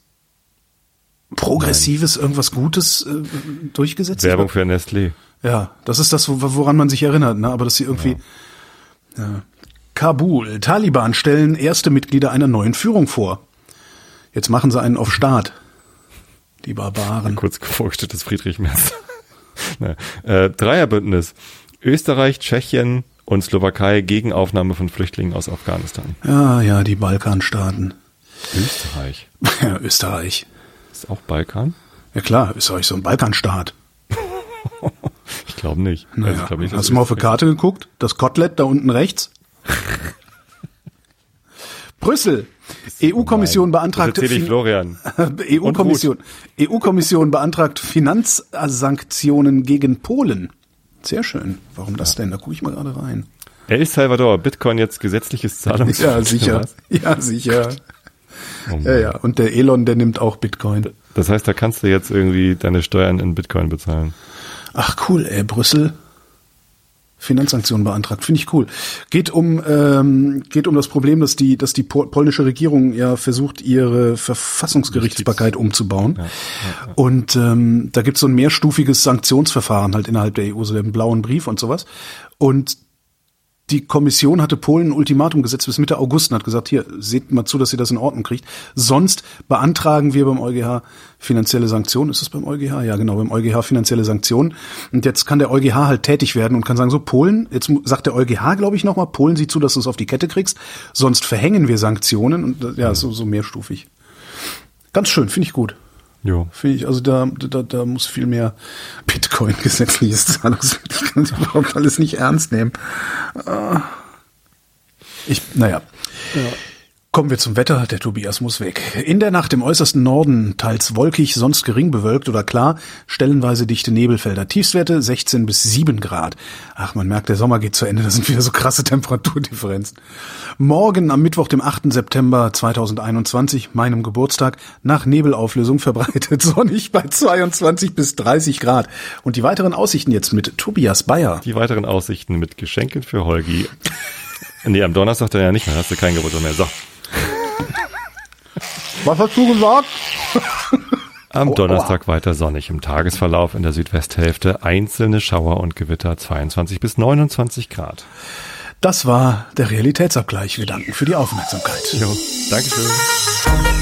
B: Progressives, irgendwas Gutes äh, durchgesetzt?
C: Werbung für Nestlé.
B: Ja, das ist das, wo- woran man sich erinnert, ne? Aber dass sie irgendwie. Ja. Kabul, Taliban stellen erste Mitglieder einer neuen Führung vor. Jetzt machen sie einen auf Start. Die Barbaren.
C: Kurz vorgestelltes Friedrich Merz. Äh, Dreierbündnis. Österreich, Tschechien und Slowakei gegen Aufnahme von Flüchtlingen aus Afghanistan.
B: Ja, ja, die Balkanstaaten.
C: Österreich.
B: Ja, Österreich.
C: Ist auch Balkan?
B: Ja klar, Österreich ist so ein Balkanstaat.
C: Ich glaube nicht. Also
B: Naja,
C: ich glaub nicht dass
B: hast du mal auf die
C: Österreich-
B: Karte geguckt? Das Kotelett da unten rechts? Brüssel. EU-Kommission beantragt. EU-Kommission EU-Kommission beantragt Finanzsanktionen gegen Polen. Sehr schön. Warum das denn? Da gucke ich mal gerade rein.
C: El Salvador, Bitcoin jetzt gesetzliches Zahlungs.
B: Ja, sicher. Ja, sicher.
C: Oh.
B: Ja, ja. Und der Elon, der nimmt auch Bitcoin.
C: Das heißt, da kannst du jetzt irgendwie deine Steuern in Bitcoin bezahlen.
B: Ach cool, ey, Brüssel. Finanzsanktionen beantragt, finde ich cool. Geht um ähm, geht um das Problem, dass die dass die pol polnische Regierung ja versucht ihre Verfassungsgerichtsbarkeit umzubauen. Und ähm, da gibt es so ein mehrstufiges Sanktionsverfahren halt innerhalb der EU, so den blauen Brief und sowas. Und die Kommission hatte Polen ein Ultimatum gesetzt bis Mitte August und hat gesagt, hier, seht mal zu, dass ihr das in Ordnung kriegt. Sonst beantragen wir beim EuGH finanzielle Sanktionen. Ist das beim EuGH? Ja, genau, beim EuGH finanzielle Sanktionen. Und jetzt kann der EuGH halt tätig werden und kann sagen, so Polen, jetzt sagt der EuGH, glaube ich, nochmal, Polen sieh zu, dass du es auf die Kette kriegst, sonst verhängen wir Sanktionen. Und ja, so, so mehrstufig. Ganz schön, finde ich gut.
C: Jo.
B: Finde ich, also da, da, da muss viel mehr Bitcoin gesetzliches Zahlungsmittel. Ich kann überhaupt alles nicht ernst nehmen. Ah. Ich, naja. Kommen wir zum Wetter. Der Tobias muss weg. In der Nacht im äußersten Norden teils wolkig, sonst gering bewölkt oder klar, stellenweise dichte Nebelfelder. Tiefstwerte 16 bis 7 Grad. Ach, man merkt, der Sommer geht zu Ende. Das sind wieder so krasse Temperaturdifferenzen. Morgen am Mittwoch, dem 8. September 2021, meinem Geburtstag, nach Nebelauflösung verbreitet sonnig bei 22 bis 30 Grad. Und die weiteren Aussichten jetzt mit Tobias Bayer.
C: Die weiteren Aussichten mit Geschenken für Holgi. nee, am Donnerstag dann ja nicht mehr, hast du kein Geburtstag mehr. So.
B: Was hast du gesagt?
C: Am Donnerstag weiter sonnig im Tagesverlauf in der Südwesthälfte. Einzelne Schauer und Gewitter 22 bis 29 Grad.
B: Das war der Realitätsabgleich. Wir danken für die Aufmerksamkeit.
C: Jo, Dankeschön.